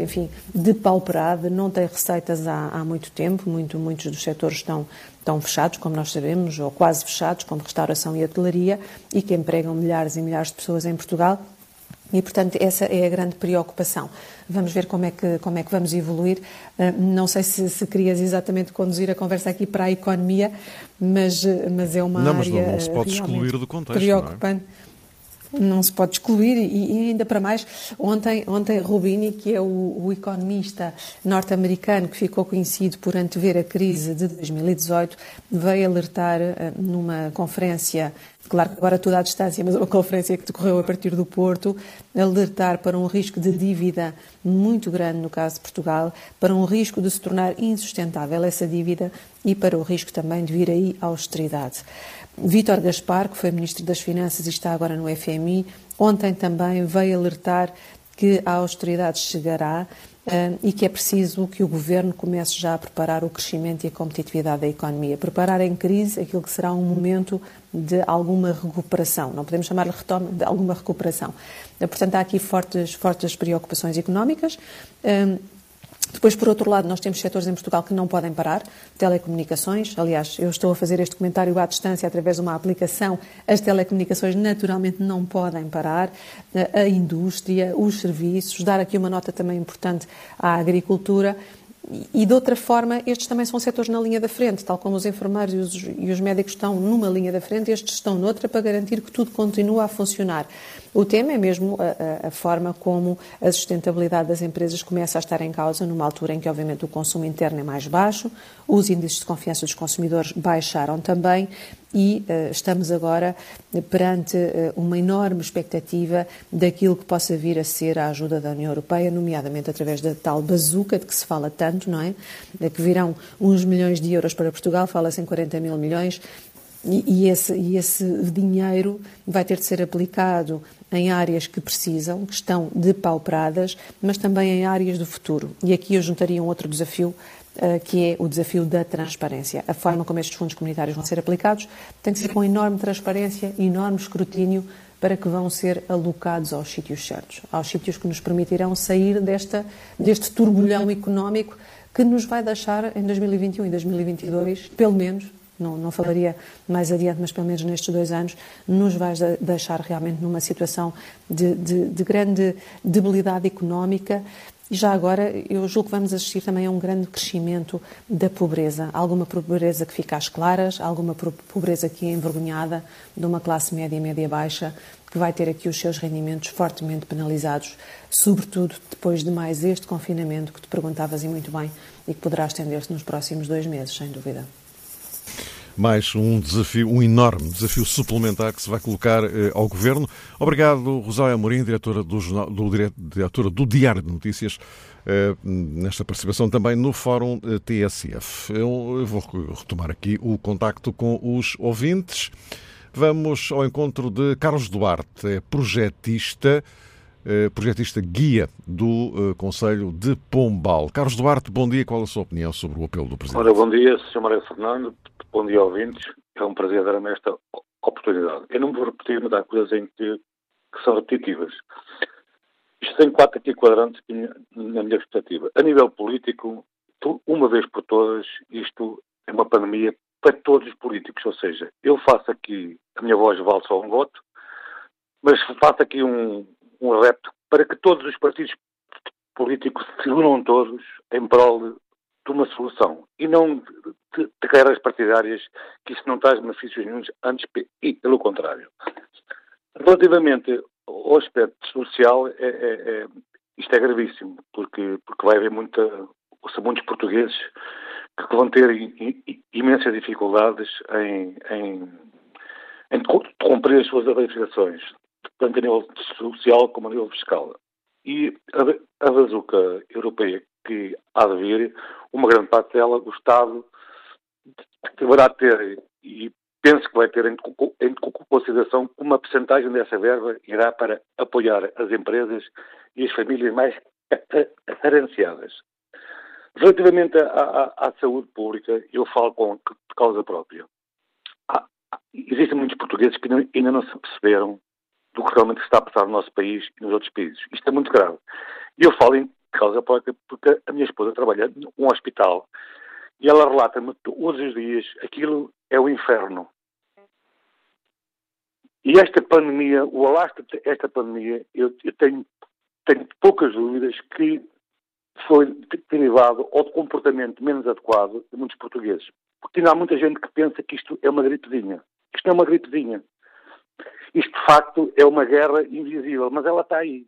enfim, depauperado, não tem receitas há, há muito tempo, muito, muitos dos setores estão estão fechados, como nós sabemos, ou quase fechados, como restauração e hotelaria, e que empregam milhares e milhares de pessoas em Portugal. E, portanto, essa é a grande preocupação. Vamos ver como é que, como é que vamos evoluir. Uh, não sei se, se querias exatamente conduzir a conversa aqui para a economia, mas, mas é uma não, área. Não, mas não, não se pode excluir do contexto. Preocupante. Não é? se pode excluir e, e, ainda para mais ontem ontem Rubini que é o, o economista norte-americano que ficou conhecido por antever a crise de 2018 veio alertar uh, numa conferência claro que agora tudo à distância mas uma conferência que decorreu a partir do Porto alertar para um risco de dívida muito grande no caso de Portugal para um risco de se tornar insustentável essa dívida e para o risco também de vir aí a austeridade Vítor Gaspar, que foi Ministro das Finanças e está agora no FMI, ontem também veio alertar que a austeridade chegará uh, e que é preciso que o Governo comece já a preparar o crescimento e a competitividade da economia. Preparar em crise aquilo que será um momento de alguma recuperação. Não podemos chamar-lhe retoma, de alguma recuperação. Portanto, há aqui fortes, fortes preocupações económicas. Uh, depois, por outro lado, nós temos setores em Portugal que não podem parar, telecomunicações, aliás, eu estou a fazer este comentário à distância através de uma aplicação, as telecomunicações naturalmente não podem parar, a indústria, os serviços, dar aqui uma nota também importante à agricultura, e de outra forma, estes também são setores na linha da frente, tal como os enfermeiros e os, e os, médicos estão numa linha da frente, estes estão noutra para garantir que tudo continua a funcionar. O tema é mesmo a, a, forma como a sustentabilidade das empresas começa a estar em causa numa altura em que, obviamente, o consumo interno é mais baixo, os índices de confiança dos consumidores baixaram também e uh, estamos agora perante uh, uma enorme expectativa daquilo que possa vir a ser a ajuda da União Europeia, nomeadamente através da tal bazuca de que se fala tanto, não é? De que virão uns milhões de euros para Portugal, fala-se em 40 mil milhões, e, esse, e, esse, dinheiro vai ter de ser aplicado em áreas que precisam, que estão depauperadas, mas também em áreas do futuro. E aqui eu juntaria um outro desafio, uh, que é o desafio da transparência. A forma como estes fundos comunitários vão ser aplicados tem de ser com enorme transparência enorme escrutínio para que vão ser alocados aos sítios certos, aos sítios que nos permitirão sair desta, deste turbulhão económico que nos vai deixar em 2021 e 2022, pelo menos, não, não falaria mais adiante, mas pelo menos nestes dois anos, nos vai deixar realmente numa situação de, de, de grande debilidade económica e já agora, eu julgo que vamos assistir também a um grande crescimento da pobreza. Alguma pobreza que fica às claras, alguma pobreza que é envergonhada de uma classe média e média-baixa, que vai ter aqui os seus rendimentos fortemente penalizados, sobretudo depois de mais este confinamento que te perguntavas e muito bem e que poderá estender-se nos próximos dois meses, sem dúvida mais um desafio, um enorme desafio suplementar que se vai colocar eh, ao Governo. Obrigado, Rosália Amorim, diretora do, jornal, do, diretora do Diário de Notícias, eh, nesta participação também no Fórum eh, TSF. Eu, eu vou retomar aqui o contacto com os ouvintes. Vamos ao encontro de Carlos Duarte, é projetista, projetista guia do eh, Conselho de Pombal. Carlos Duarte, bom dia. Qual a sua opinião sobre o apelo do Presidente? Ora, bom dia, Sr. Maria Fernando. Bom dia, ouvintes. É um prazer dar-me esta oportunidade. Eu não vou repetir, mas há coisas em que, que são repetitivas. Isto tem quatro aqui quadrantes na minha perspectiva. A nível político, uma vez por todas, isto é uma pandemia para todos os políticos. Ou seja, eu faço aqui, a minha voz vale só um voto, mas faço aqui um, um repto para que todos os partidos políticos se unam todos em prol de uma solução e não de, de carreiras partidárias que isso não traz benefícios nenhum, antes e pelo contrário. Relativamente ao aspecto social, é, é, é, isto é gravíssimo, porque, porque vai haver muita, muitos portugueses que vão ter imensas dificuldades em, em, em cumprir as suas obrigações, tanto a nível social como a nível fiscal. E a, a bazuca europeia que há de vir, uma grande parte dela, o Estado deverá ter, e penso que vai ter em, em consideração uma percentagem dessa verba irá para apoiar as empresas e as famílias mais carenciadas. Relativamente à, à, à, saúde pública, eu falo com causa própria. Há, existem muitos portugueses que ainda não se perceberam do que realmente está a passar no nosso país e nos outros países. Isto é muito grave. E eu falo em causa própria porque a minha esposa trabalha num hospital e ela relata-me todos os dias aquilo é o inferno. E esta pandemia, o alastro desta pandemia, eu, eu tenho, tenho poucas dúvidas que foi derivado de comportamento menos adequado de muitos portugueses. Porque ainda há muita gente que pensa que isto é uma gripezinha. Isto não é uma gripezinha. Isto, de facto, é uma guerra invisível, mas ela está aí.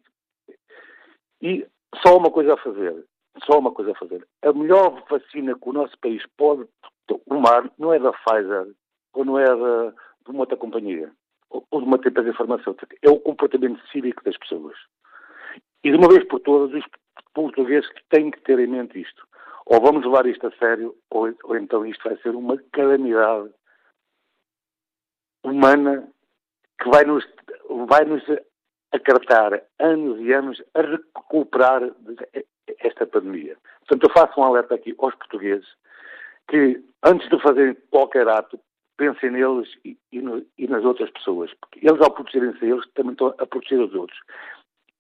E só uma coisa a fazer. Só uma coisa a fazer. A melhor vacina que o nosso país pode tomar não é da Pfizer ou não é da, de uma outra companhia ou de uma empresa farmacêutica. É o comportamento cívico das pessoas. E de uma vez por todas, os portugueses têm que ter em mente isto. Ou vamos levar isto a sério, ou, ou então isto vai ser uma calamidade humana que vai nos, vai nos acartar anos e anos a recuperar esta pandemia. Portanto, eu faço um alerta aqui aos portugueses que, antes de fazerem qualquer ato, pensem neles e, e, no, e nas outras pessoas. Porque eles, ao protegerem-se eles, também estão a proteger os outros.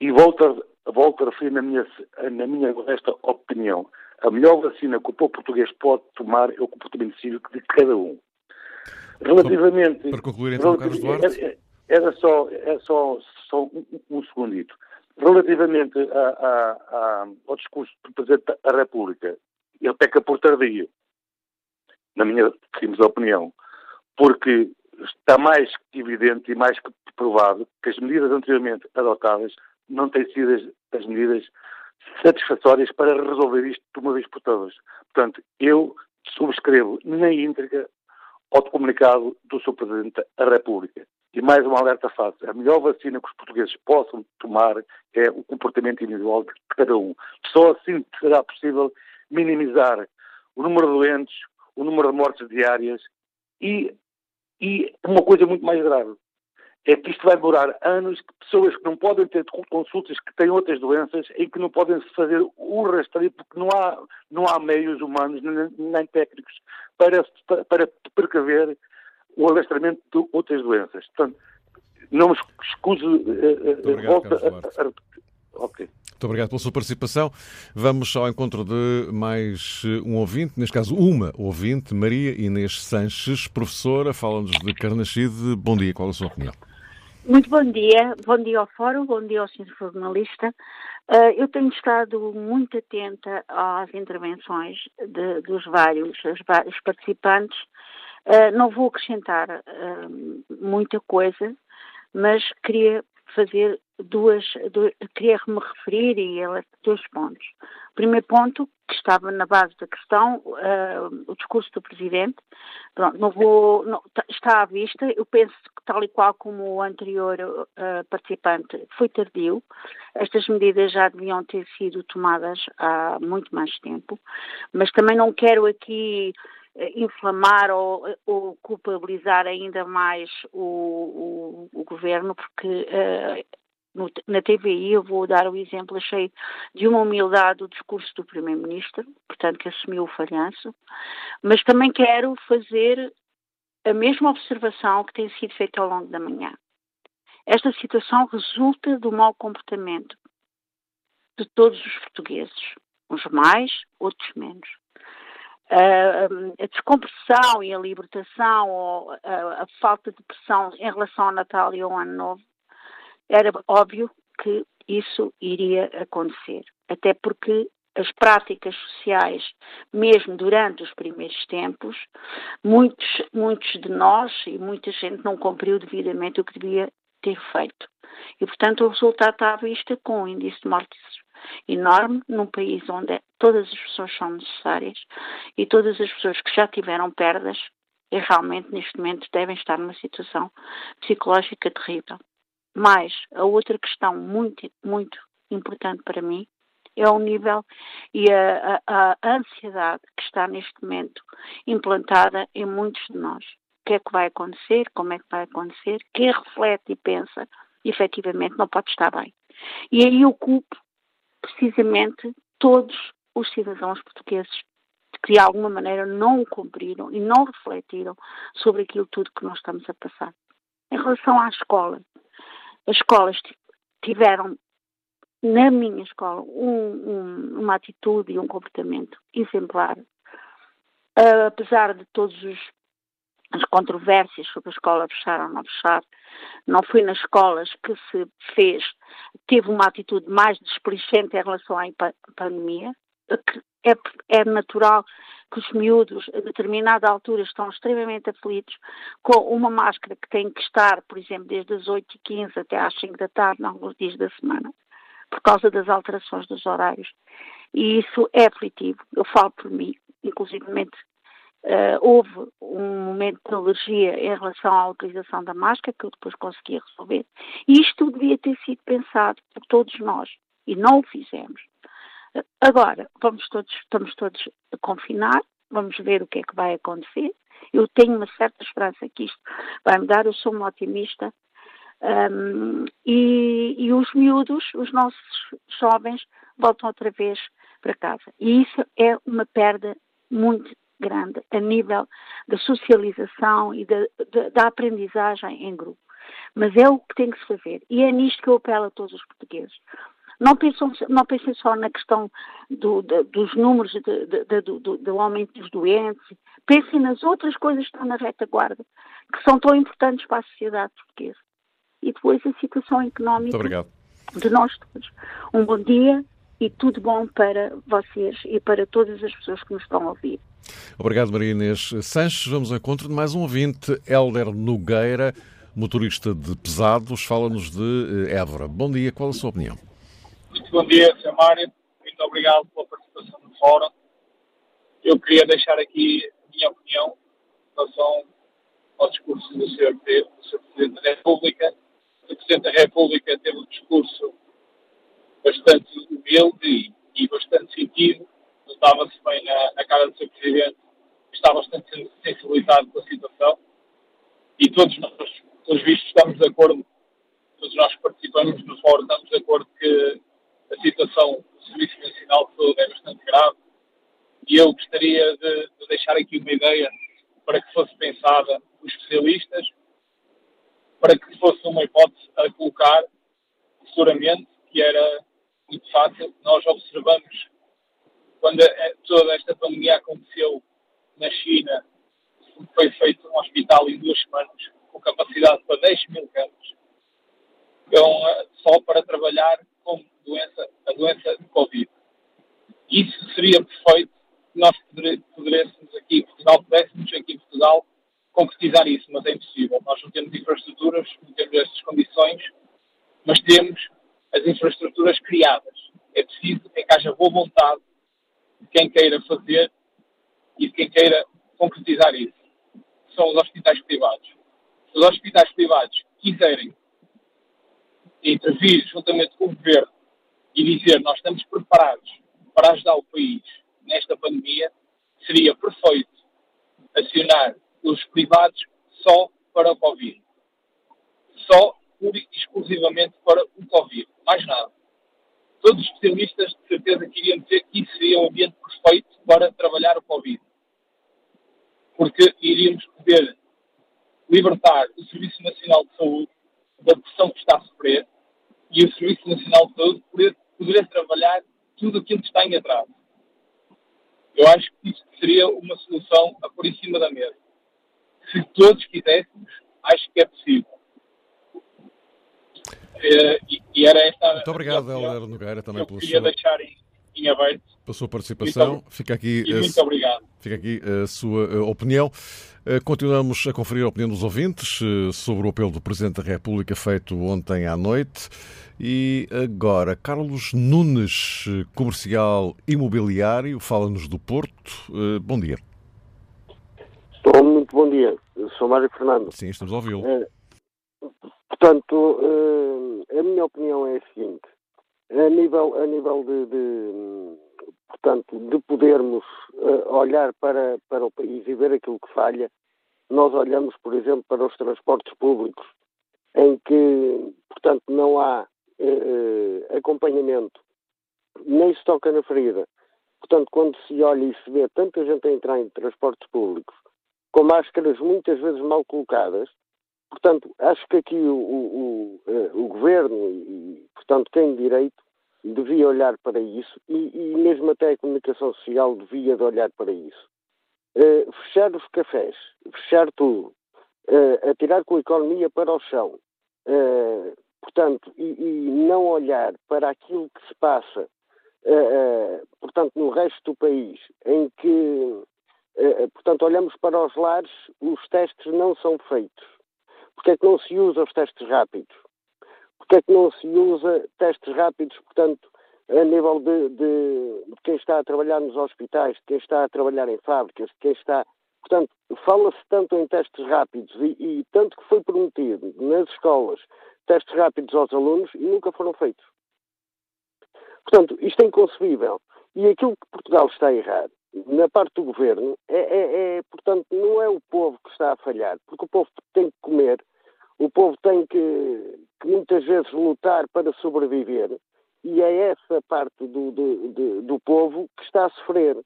E volto a, volto a referir na minha, na minha honesta opinião, a melhor vacina que o povo português pode tomar é o comportamento cívico de cada um. Relativamente... Para concluir, então, Carlos Duarte... Era só, é só, só um, um segundito. Relativamente a, a, a, ao discurso do Presidente da República, ele peca por tardio, na minha simples opinião, porque está mais que evidente e mais que provado que as medidas anteriormente adotadas não têm sido as, as medidas satisfatórias para resolver isto de uma vez por todas. Portanto, eu subscrevo na íntegra ao comunicado do Sr. Presidente da República. E mais um alerta fácil. A melhor vacina que os portugueses possam tomar é o comportamento individual de cada um. Só assim será possível minimizar o número de doentes, o número de mortes diárias e, e uma coisa muito mais grave. é que isto vai demorar anos, que pessoas que não podem ter consultas, que têm outras doenças, e que não podem fazer o rastreio, porque não há, não há meios humanos nem, nem técnicos para, para precaver o alastramento de outras doenças. Portanto, não me escuso. Uh, uh, volta a, a, a, Ok. Muito obrigado pela sua participação. Vamos ao encontro de mais eh, um ouvinte, neste caso uma ouvinte, Maria Inês Sanches, professora, fala-nos de Carnaxide. Bom dia, qual a sua opinião? Muito bom dia, bom dia ao Fórum, bom dia ao Sr. Jornalista. Eu tenho estado muito atenta às intervenções de, dos vários, vários participantes. Uh, não vou acrescentar uh, muita coisa, mas queria fazer duas, duas queria me referir e ela dois pontos. Primeiro ponto, que estava na base da questão, uh, o discurso do Presidente, pronto, não vou, não, está à vista, eu penso que tal e qual como o anterior uh, participante foi tardio, estas medidas já deviam ter sido tomadas há muito mais tempo, mas também não quero aqui inflamar ou, ou, culpabilizar ainda mais o, o, o governo, porque uh, no, na TVI eu vou dar o exemplo, achei de uma humildade do discurso do Primeiro-Ministro, portanto que assumiu o falhanço, mas também quero fazer a mesma observação que tem sido feita ao longo da manhã. Esta situação resulta do mau comportamento de todos os portugueses, uns mais, outros menos a descompressão e a libertação ou a, a, falta de pressão em relação ao Natal e ao Ano Novo, era óbvio que isso iria acontecer. Até porque as práticas sociais, mesmo durante os primeiros tempos, muitos, muitos de nós e muita gente não cumpriu devidamente o que devia ter feito. E, portanto, o resultado está à vista com o índice de mortes enorme num país onde todas as pessoas são necessárias e todas as pessoas que já tiveram perdas e realmente neste momento devem estar numa situação psicológica terrível. Mas a outra questão muito, muito importante para mim é o nível e a, a, a ansiedade que está neste momento implantada em muitos de nós. O que é que vai acontecer? Como é que vai acontecer? Quem reflete e pensa, efetivamente, não pode estar bem. E aí eu culpo precisamente todos os cidadãos portugueses que de alguma maneira não o cumpriram e não refletiram sobre aquilo tudo que nós estamos a passar. Em relação à escola, as escolas tiveram, na minha escola, um, um, uma atitude e um comportamento exemplar. Uh, apesar de todos os as controvérsias sobre a escola fechar ou não fechar, não foi nas escolas que se fez, teve uma atitude mais desplicente em relação à pandemia, é, é natural que os miúdos, a determinada altura, estão extremamente aflitos com uma máscara que tem que estar, por exemplo, desde as 8h15 até às 5 da tarde, alguns dias da semana, por causa das alterações dos horários. E isso é aflitivo. Eu falo por mim, inclusivamente Uh, houve um momento de alergia em relação à utilização da máscara, que eu depois consegui resolver. E isto devia ter sido pensado por todos nós, e não o fizemos. Uh, agora, vamos todos, estamos todos a confinar, vamos ver o que é que vai acontecer. Eu tenho uma certa esperança que isto vai mudar, eu sou uma otimista. Um, e, e os miúdos, os nossos jovens, voltam outra vez para casa. E isso é uma perda muito grande a nível da socialização e da, da, da aprendizagem em grupo. Mas é o que tem que se fazer. E é nisto que eu apelo a todos os portugueses. Não pensem, não pensem só na questão do, de, dos números de, de, do, do, aumento dos doentes, pensem nas outras coisas que estão na retaguarda, que são tão importantes para a sociedade portuguesa. E depois a situação económica de nós todos. Um bom dia e tudo bom para vocês e para todas as pessoas que nos estão a ouvir. Obrigado, Maria Inês Sanches. Vamos ao encontro de mais um ouvinte, Helder Nogueira, motorista de pesados, fala-nos de eh, Évora. Bom dia, qual a sua opinião? Muito bom dia, Sr. Mário. Muito obrigado pela participação no fórum. Eu queria deixar aqui a minha opinião em relação ao discurso do Sr. Presidente da República. O Presidente da República teve um discurso bastante humilde e, e bastante sentido notava-se bem na, na, cara do seu presidente está bastante sensibilizado com a situação. E todos nós, pelos vistos, estamos de acordo, todos nós que participamos no fórum, estamos de acordo que a situação do Serviço Nacional de Saúde é bastante grave. E eu gostaria de, de deixar aqui uma ideia para que fosse pensada os especialistas, para que fosse uma hipótese a colocar futuramente, que era muito fácil. Nós observamos quando toda esta pandemia aconteceu na China, foi feito um hospital em duas semanas, com capacidade para 10 mil camas, então, só para trabalhar com doença, a doença de Covid. Isso seria perfeito se nós pudéssemos aqui em Portugal, pudéssemos aqui em Portugal concretizar isso, mas é impossível. Nós não temos infraestruturas, não temos estas condições, mas temos as infraestruturas criadas. É preciso que haja boa vontade de quem queira fazer e de quem queira concretizar isso. São os hospitais privados. Se os hospitais privados quiserem intervir juntamente com o governo e dizer nós estamos preparados para ajudar o país nesta pandemia, seria perfeito acionar os privados só para o Covid. Só, pura e exclusivamente para o Covid. Mais nada. Todos os especialistas de certeza que iriam dizer que isso seria um ambiente perfeito para trabalhar o Covid. Porque iríamos poder libertar o Serviço Nacional de Saúde da pressão que está a sofrer e o Serviço Nacional de Saúde poder, poder trabalhar tudo aquilo que está em atraso. Eu acho que isso seria uma solução a pôr em cima da mesa. Se todos quiséssemos, acho que é possível. Eh, e, e era esta. Muito obrigado, Helder Nogueira, também pelo queria sua... deixar em, em aberto. Pela sua participação. Muito, fica aqui, muito obrigado. Fica aqui a sua eh, opinião. Eh, continuamos a conferir a opinião dos ouvintes sobre o apelo do Presidente da República feito ontem à noite. E agora, Carlos Nunes, comercial imobiliário, fala-nos do Porto. Bom dia. Muito bom dia. Eu sou Mário Fernando. Sim, estamos a ouvi-lo. Portanto, eh, a minha opinião é a seguinte. A nível, a nível de, de portanto, de podermos eh, olhar para, para o país e ver aquilo que falha, nós olhamos, por exemplo, para os transportes públicos, em que, portanto, não há eh, acompanhamento, nem se toca na ferida. Portanto, quando se olha e se vê tanta gente a entrar em transportes públicos, com máscaras muitas vezes mal colocadas, Portanto, acho que aqui o, o, o, eh, o governo e, portanto, quem direito devia olhar para isso e, e, mesmo até a comunicação social devia de olhar para isso. Uh, fechar os cafés, fechar tudo, uh, atirar com a economia para o chão, uh, portanto, e, e, não olhar para aquilo que se passa, portanto, no resto do país, em que, portanto, olhamos para os lares, os testes não são feitos porque é que não se usa os testes rápidos? Porque é que não se usa testes rápidos, portanto, a nível de, de, de quem está a trabalhar nos hospitais, de quem está a trabalhar em fábricas, de quem está. Portanto, fala-se tanto em testes rápidos e, e, tanto que foi prometido nas escolas testes rápidos aos alunos e nunca foram feitos. Portanto, isto é inconcebível. E aquilo que Portugal está a errar, na parte do governo, é, é, é, portanto, não é o povo que está a falhar, porque o povo tem que comer, o povo tem que, que muitas vezes lutar para sobreviver e é essa parte do, do, do, do povo que está a sofrer.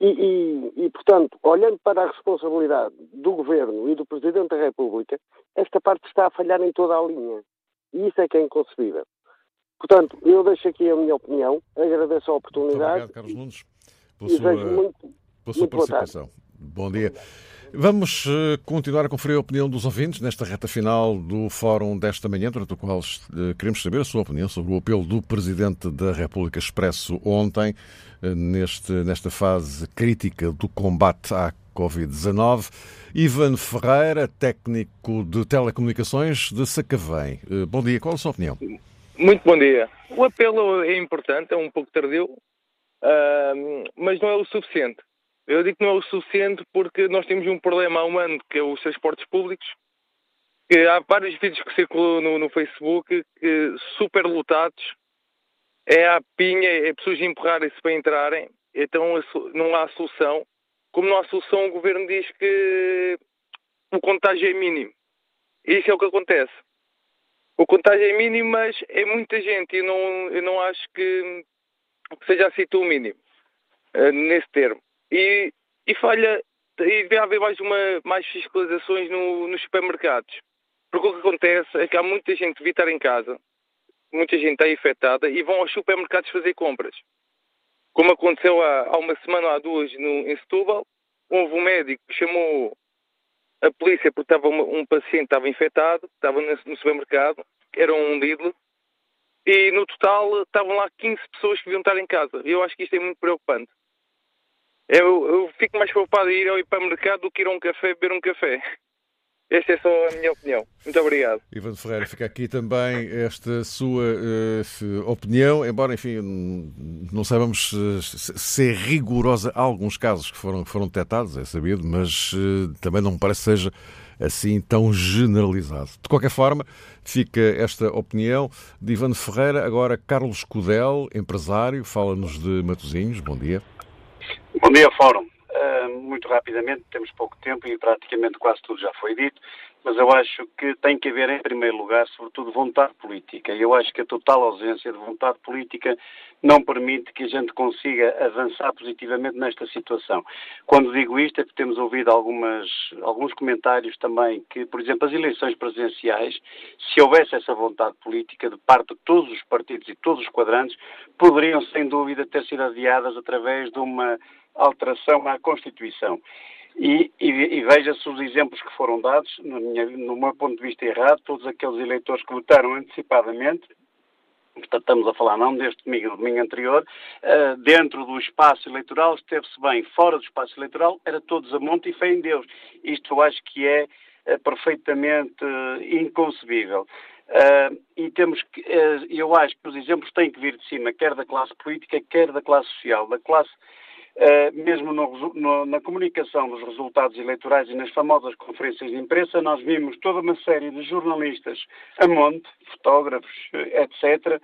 E, e, e, portanto, olhando para a responsabilidade do Governo e do Presidente da República, esta parte está a falhar em toda a linha. E isso é que é inconcebível. Portanto, eu deixo aqui a minha opinião, agradeço a oportunidade. Muito obrigado, Carlos Nunes, pela sua, muito, pela sua participação. Bom dia. Vamos uh, continuar a conferir a opinião dos ouvintes nesta reta final do fórum desta manhã, durante o qual uh, queremos saber a sua opinião sobre o apelo do Presidente da República expresso ontem, uh, neste, nesta fase crítica do combate à Covid-19. Ivan Ferreira, técnico de telecomunicações de Sacavém. Bom dia, qual a sua opinião? Muito bom dia. O apelo é importante, é um pouco tardio, mas não é o suficiente. Eu digo que não é o suficiente porque nós temos um problema há um ano que é os transportes públicos, que há vários vídeos que circulam no, no Facebook que super lotados, é a pinha, é pessoas empurrarem-se para entrarem, então não há solução. Como não há solução, o governo diz que o contágio é mínimo. E isso é o que acontece. O contágio é mínimo, mas é muita gente e não, eu não acho que, que seja assim tão mínimo uh, nesse termo. E, e falha, e devia haver mais, uma, mais fiscalizações no, nos supermercados. Porque o que acontece é que há muita gente que devia estar em casa, muita gente está infectada e vão aos supermercados fazer compras. Como aconteceu há, há uma semana ou há duas no, em Setúbal, houve um médico que chamou a polícia porque estava uma, um paciente estava infectado, estava no supermercado, era um Lidl, e no total estavam lá 15 pessoas que deviam estar em casa. Eu acho que isto é muito preocupante. Eu, eu fico mais preocupado em ir ao hipermercado do que ir a um café beber um café. Esta é só a minha opinião. Muito obrigado. Ivan Ferreira, fica aqui também esta sua uh, opinião, embora, enfim, não saibamos uh, se é rigorosa. Há alguns casos que foram, foram detectados, é sabido, mas uh, também não me parece que seja assim tão generalizado. De qualquer forma, fica esta opinião de Ivan Ferreira. Agora, Carlos Cudel, empresário, fala-nos de Matosinhos. Bom dia. Bom dia, Fórum. Uh, muito rapidamente, temos pouco tempo e praticamente quase tudo já foi dito, mas eu acho que tem que haver, em primeiro lugar, sobretudo, vontade política. E eu acho que a total ausência de vontade política não permite que a gente consiga avançar positivamente nesta situação. Quando digo isto é porque temos ouvido algumas, alguns comentários também que, por exemplo, as eleições presidenciais, se houvesse essa vontade política de parte de todos os partidos e todos os quadrantes, poderiam, sem dúvida, ter sido adiadas através de uma alteração à Constituição. E, e, e veja-se os exemplos que foram dados, no, minha, no meu ponto de vista errado, todos aqueles eleitores que votaram antecipadamente, portanto estamos a falar não deste domingo, do domingo anterior, uh, dentro do espaço eleitoral, esteve-se bem, fora do espaço eleitoral, era todos a monte e fé em Deus. Isto eu acho que é uh, perfeitamente uh, inconcebível. e temos que, eu acho que os exemplos têm que vir de cima, quer da classe política, quer da classe social, da classe Uh, mesmo no, no, na comunicação dos resultados eleitorais e nas famosas conferências de imprensa, nós vimos toda uma série de jornalistas a monte, fotógrafos, eh, etc.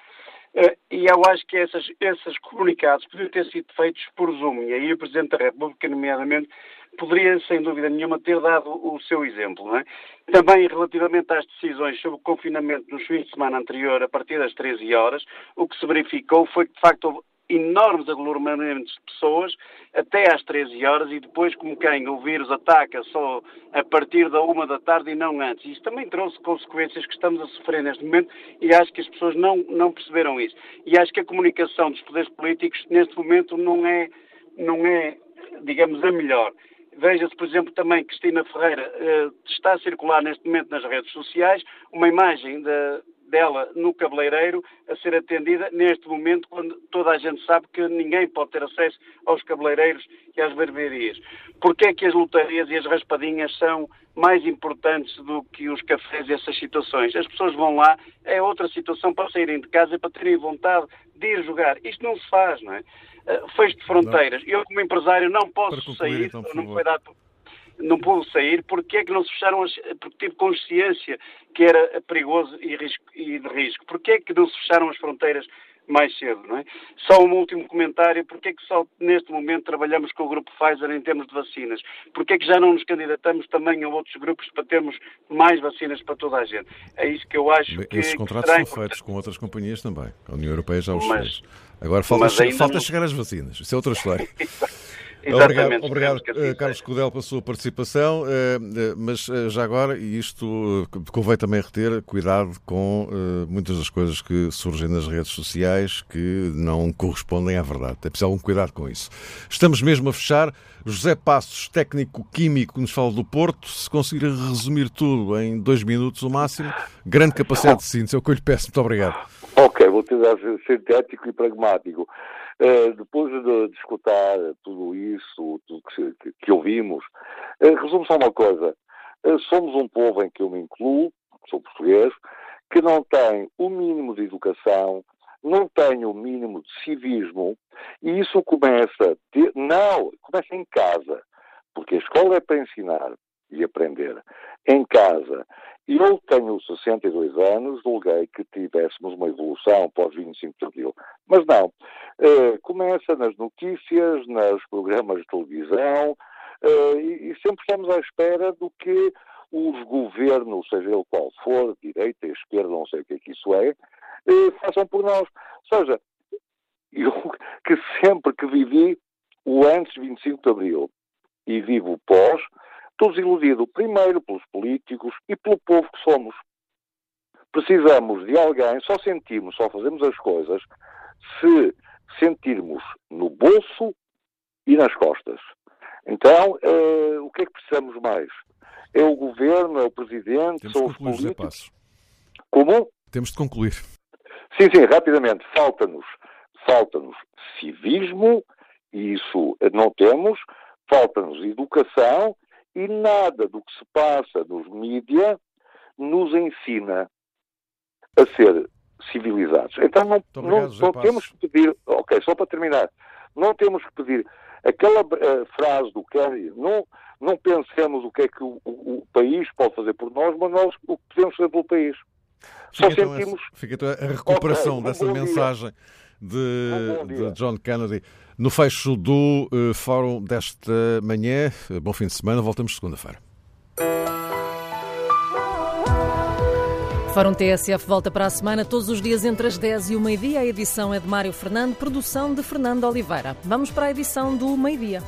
Uh, e eu acho que essas, esses comunicados poderiam ter sido feitos por Zoom. E aí o Presidente da República, nomeadamente, poderia, sem dúvida nenhuma, ter dado o seu exemplo. É? Também relativamente às decisões sobre o confinamento nos fins de semana anterior, a partir das 13 horas, o que se verificou foi que, de facto, enormes aglomeramentos de pessoas até às 13 horas e depois, como quem o vírus ataca só a partir da uma da tarde e não antes. Isso também trouxe consequências que estamos a sofrer neste momento e acho que as pessoas não, não perceberam isso. E acho que a comunicação dos poderes políticos neste momento não é, não é digamos, a melhor. Veja-se, por exemplo, também Cristina Ferreira uh, está a circular neste momento nas redes sociais uma imagem da, dela no cabeleireiro a ser atendida neste momento, quando toda a gente sabe que ninguém pode ter acesso aos cabeleireiros e às barbearias. Porquê é que as lotarias e as raspadinhas são mais importantes do que os cafés e essas situações? As pessoas vão lá, é outra situação para saírem de casa e para terem vontade de ir jogar. Isto não se faz, não é? Uh, fecho de fronteiras. Não. Eu, como empresário, não posso concluir, sair, então, não foi dado não pude sair, porque é que não se fecharam, as, porque tive consciência que era perigoso e, risco, e de risco. Porque é que não se fecharam as fronteiras mais cedo, não é? Só um último comentário, porque é que só neste momento trabalhamos com o grupo Pfizer em termos de vacinas? Porque é que já não nos candidatamos também a outros grupos para termos mais vacinas para toda a gente? É isso que eu acho Esses que... Esses contratos são feitos com outras companhias também. A União Europeia já os mas, fez. Agora falta, falta não... chegar às vacinas. Isso é outra história. [laughs] Obrigado, obrigado uh, Carlos Cudel, pela sua participação. Uh, uh, mas já agora, e isto convém também reter, cuidado com muitas das coisas que surgem nas redes sociais que não correspondem à verdade. É preciso algum cuidado com isso. Estamos mesmo a fechar. José Passos, técnico químico, nos fala do Porto. Se conseguir resumir tudo em dois minutos o máximo, grande capacidade de síntese, é o que eu lhe peço. Muito obrigado. Ok, vou tentar ser sintético e pragmático. Uh, depois de, de, escutar tudo isso, tudo que, que, que ouvimos, uh, resumo só uma coisa. Uh, somos um povo em que eu me incluo, sou português, que não tem o mínimo de educação, não tem o mínimo de civismo, e isso começa, de, não, começa em casa, porque a escola é para ensinar e aprender. Em casa, eu tenho 62 anos, julguei que tivéssemos uma evolução pós 25 de abril. Mas não. Uh, começa nas notícias, nos programas de televisão, uh, e, e, sempre estamos à espera do que os governos, seja ele qual for, direita, esquerda, não sei o que é que isso é, eh, façam por nós. Ou seja, eu que sempre que vivi o antes de 25 de Abril e vivo o pós, estou desiludido primeiro pelos políticos e pelo povo que somos. Precisamos de alguém, só sentimos, só fazemos as coisas se sentirmos no bolso e nas costas. Então, uh, o que é que precisamos mais? É o governo, é o presidente, Temos são os políticos. Como? Temos de concluir. Sim, sim, rapidamente. Falta-nos, falta-nos civismo, e isso não temos, falta-nos educação, e nada do que se passa nos mídia nos ensina a ser civilizados. Então não, obrigado, não, não temos que pedir, ok, só para terminar, não temos que pedir aquela eh, frase do Kennedy, não, não pensemos o que é que o, o- o país pode fazer por nós, mas nós o que podemos fazer pelo país. Só Fica então, sentimos essa- fica então a recuperação Ok, um dessa mensagem de, de John Kennedy no fecho do eh, fórum desta manhã. Eh, Bom fim de semana, voltamos segunda-feira. Fórum TSF volta para a semana, todos os dias entre as 10 e o meio-dia. A edição é de Mário Fernando, produção de Fernando Oliveira. Vamos para a edição do meio-dia.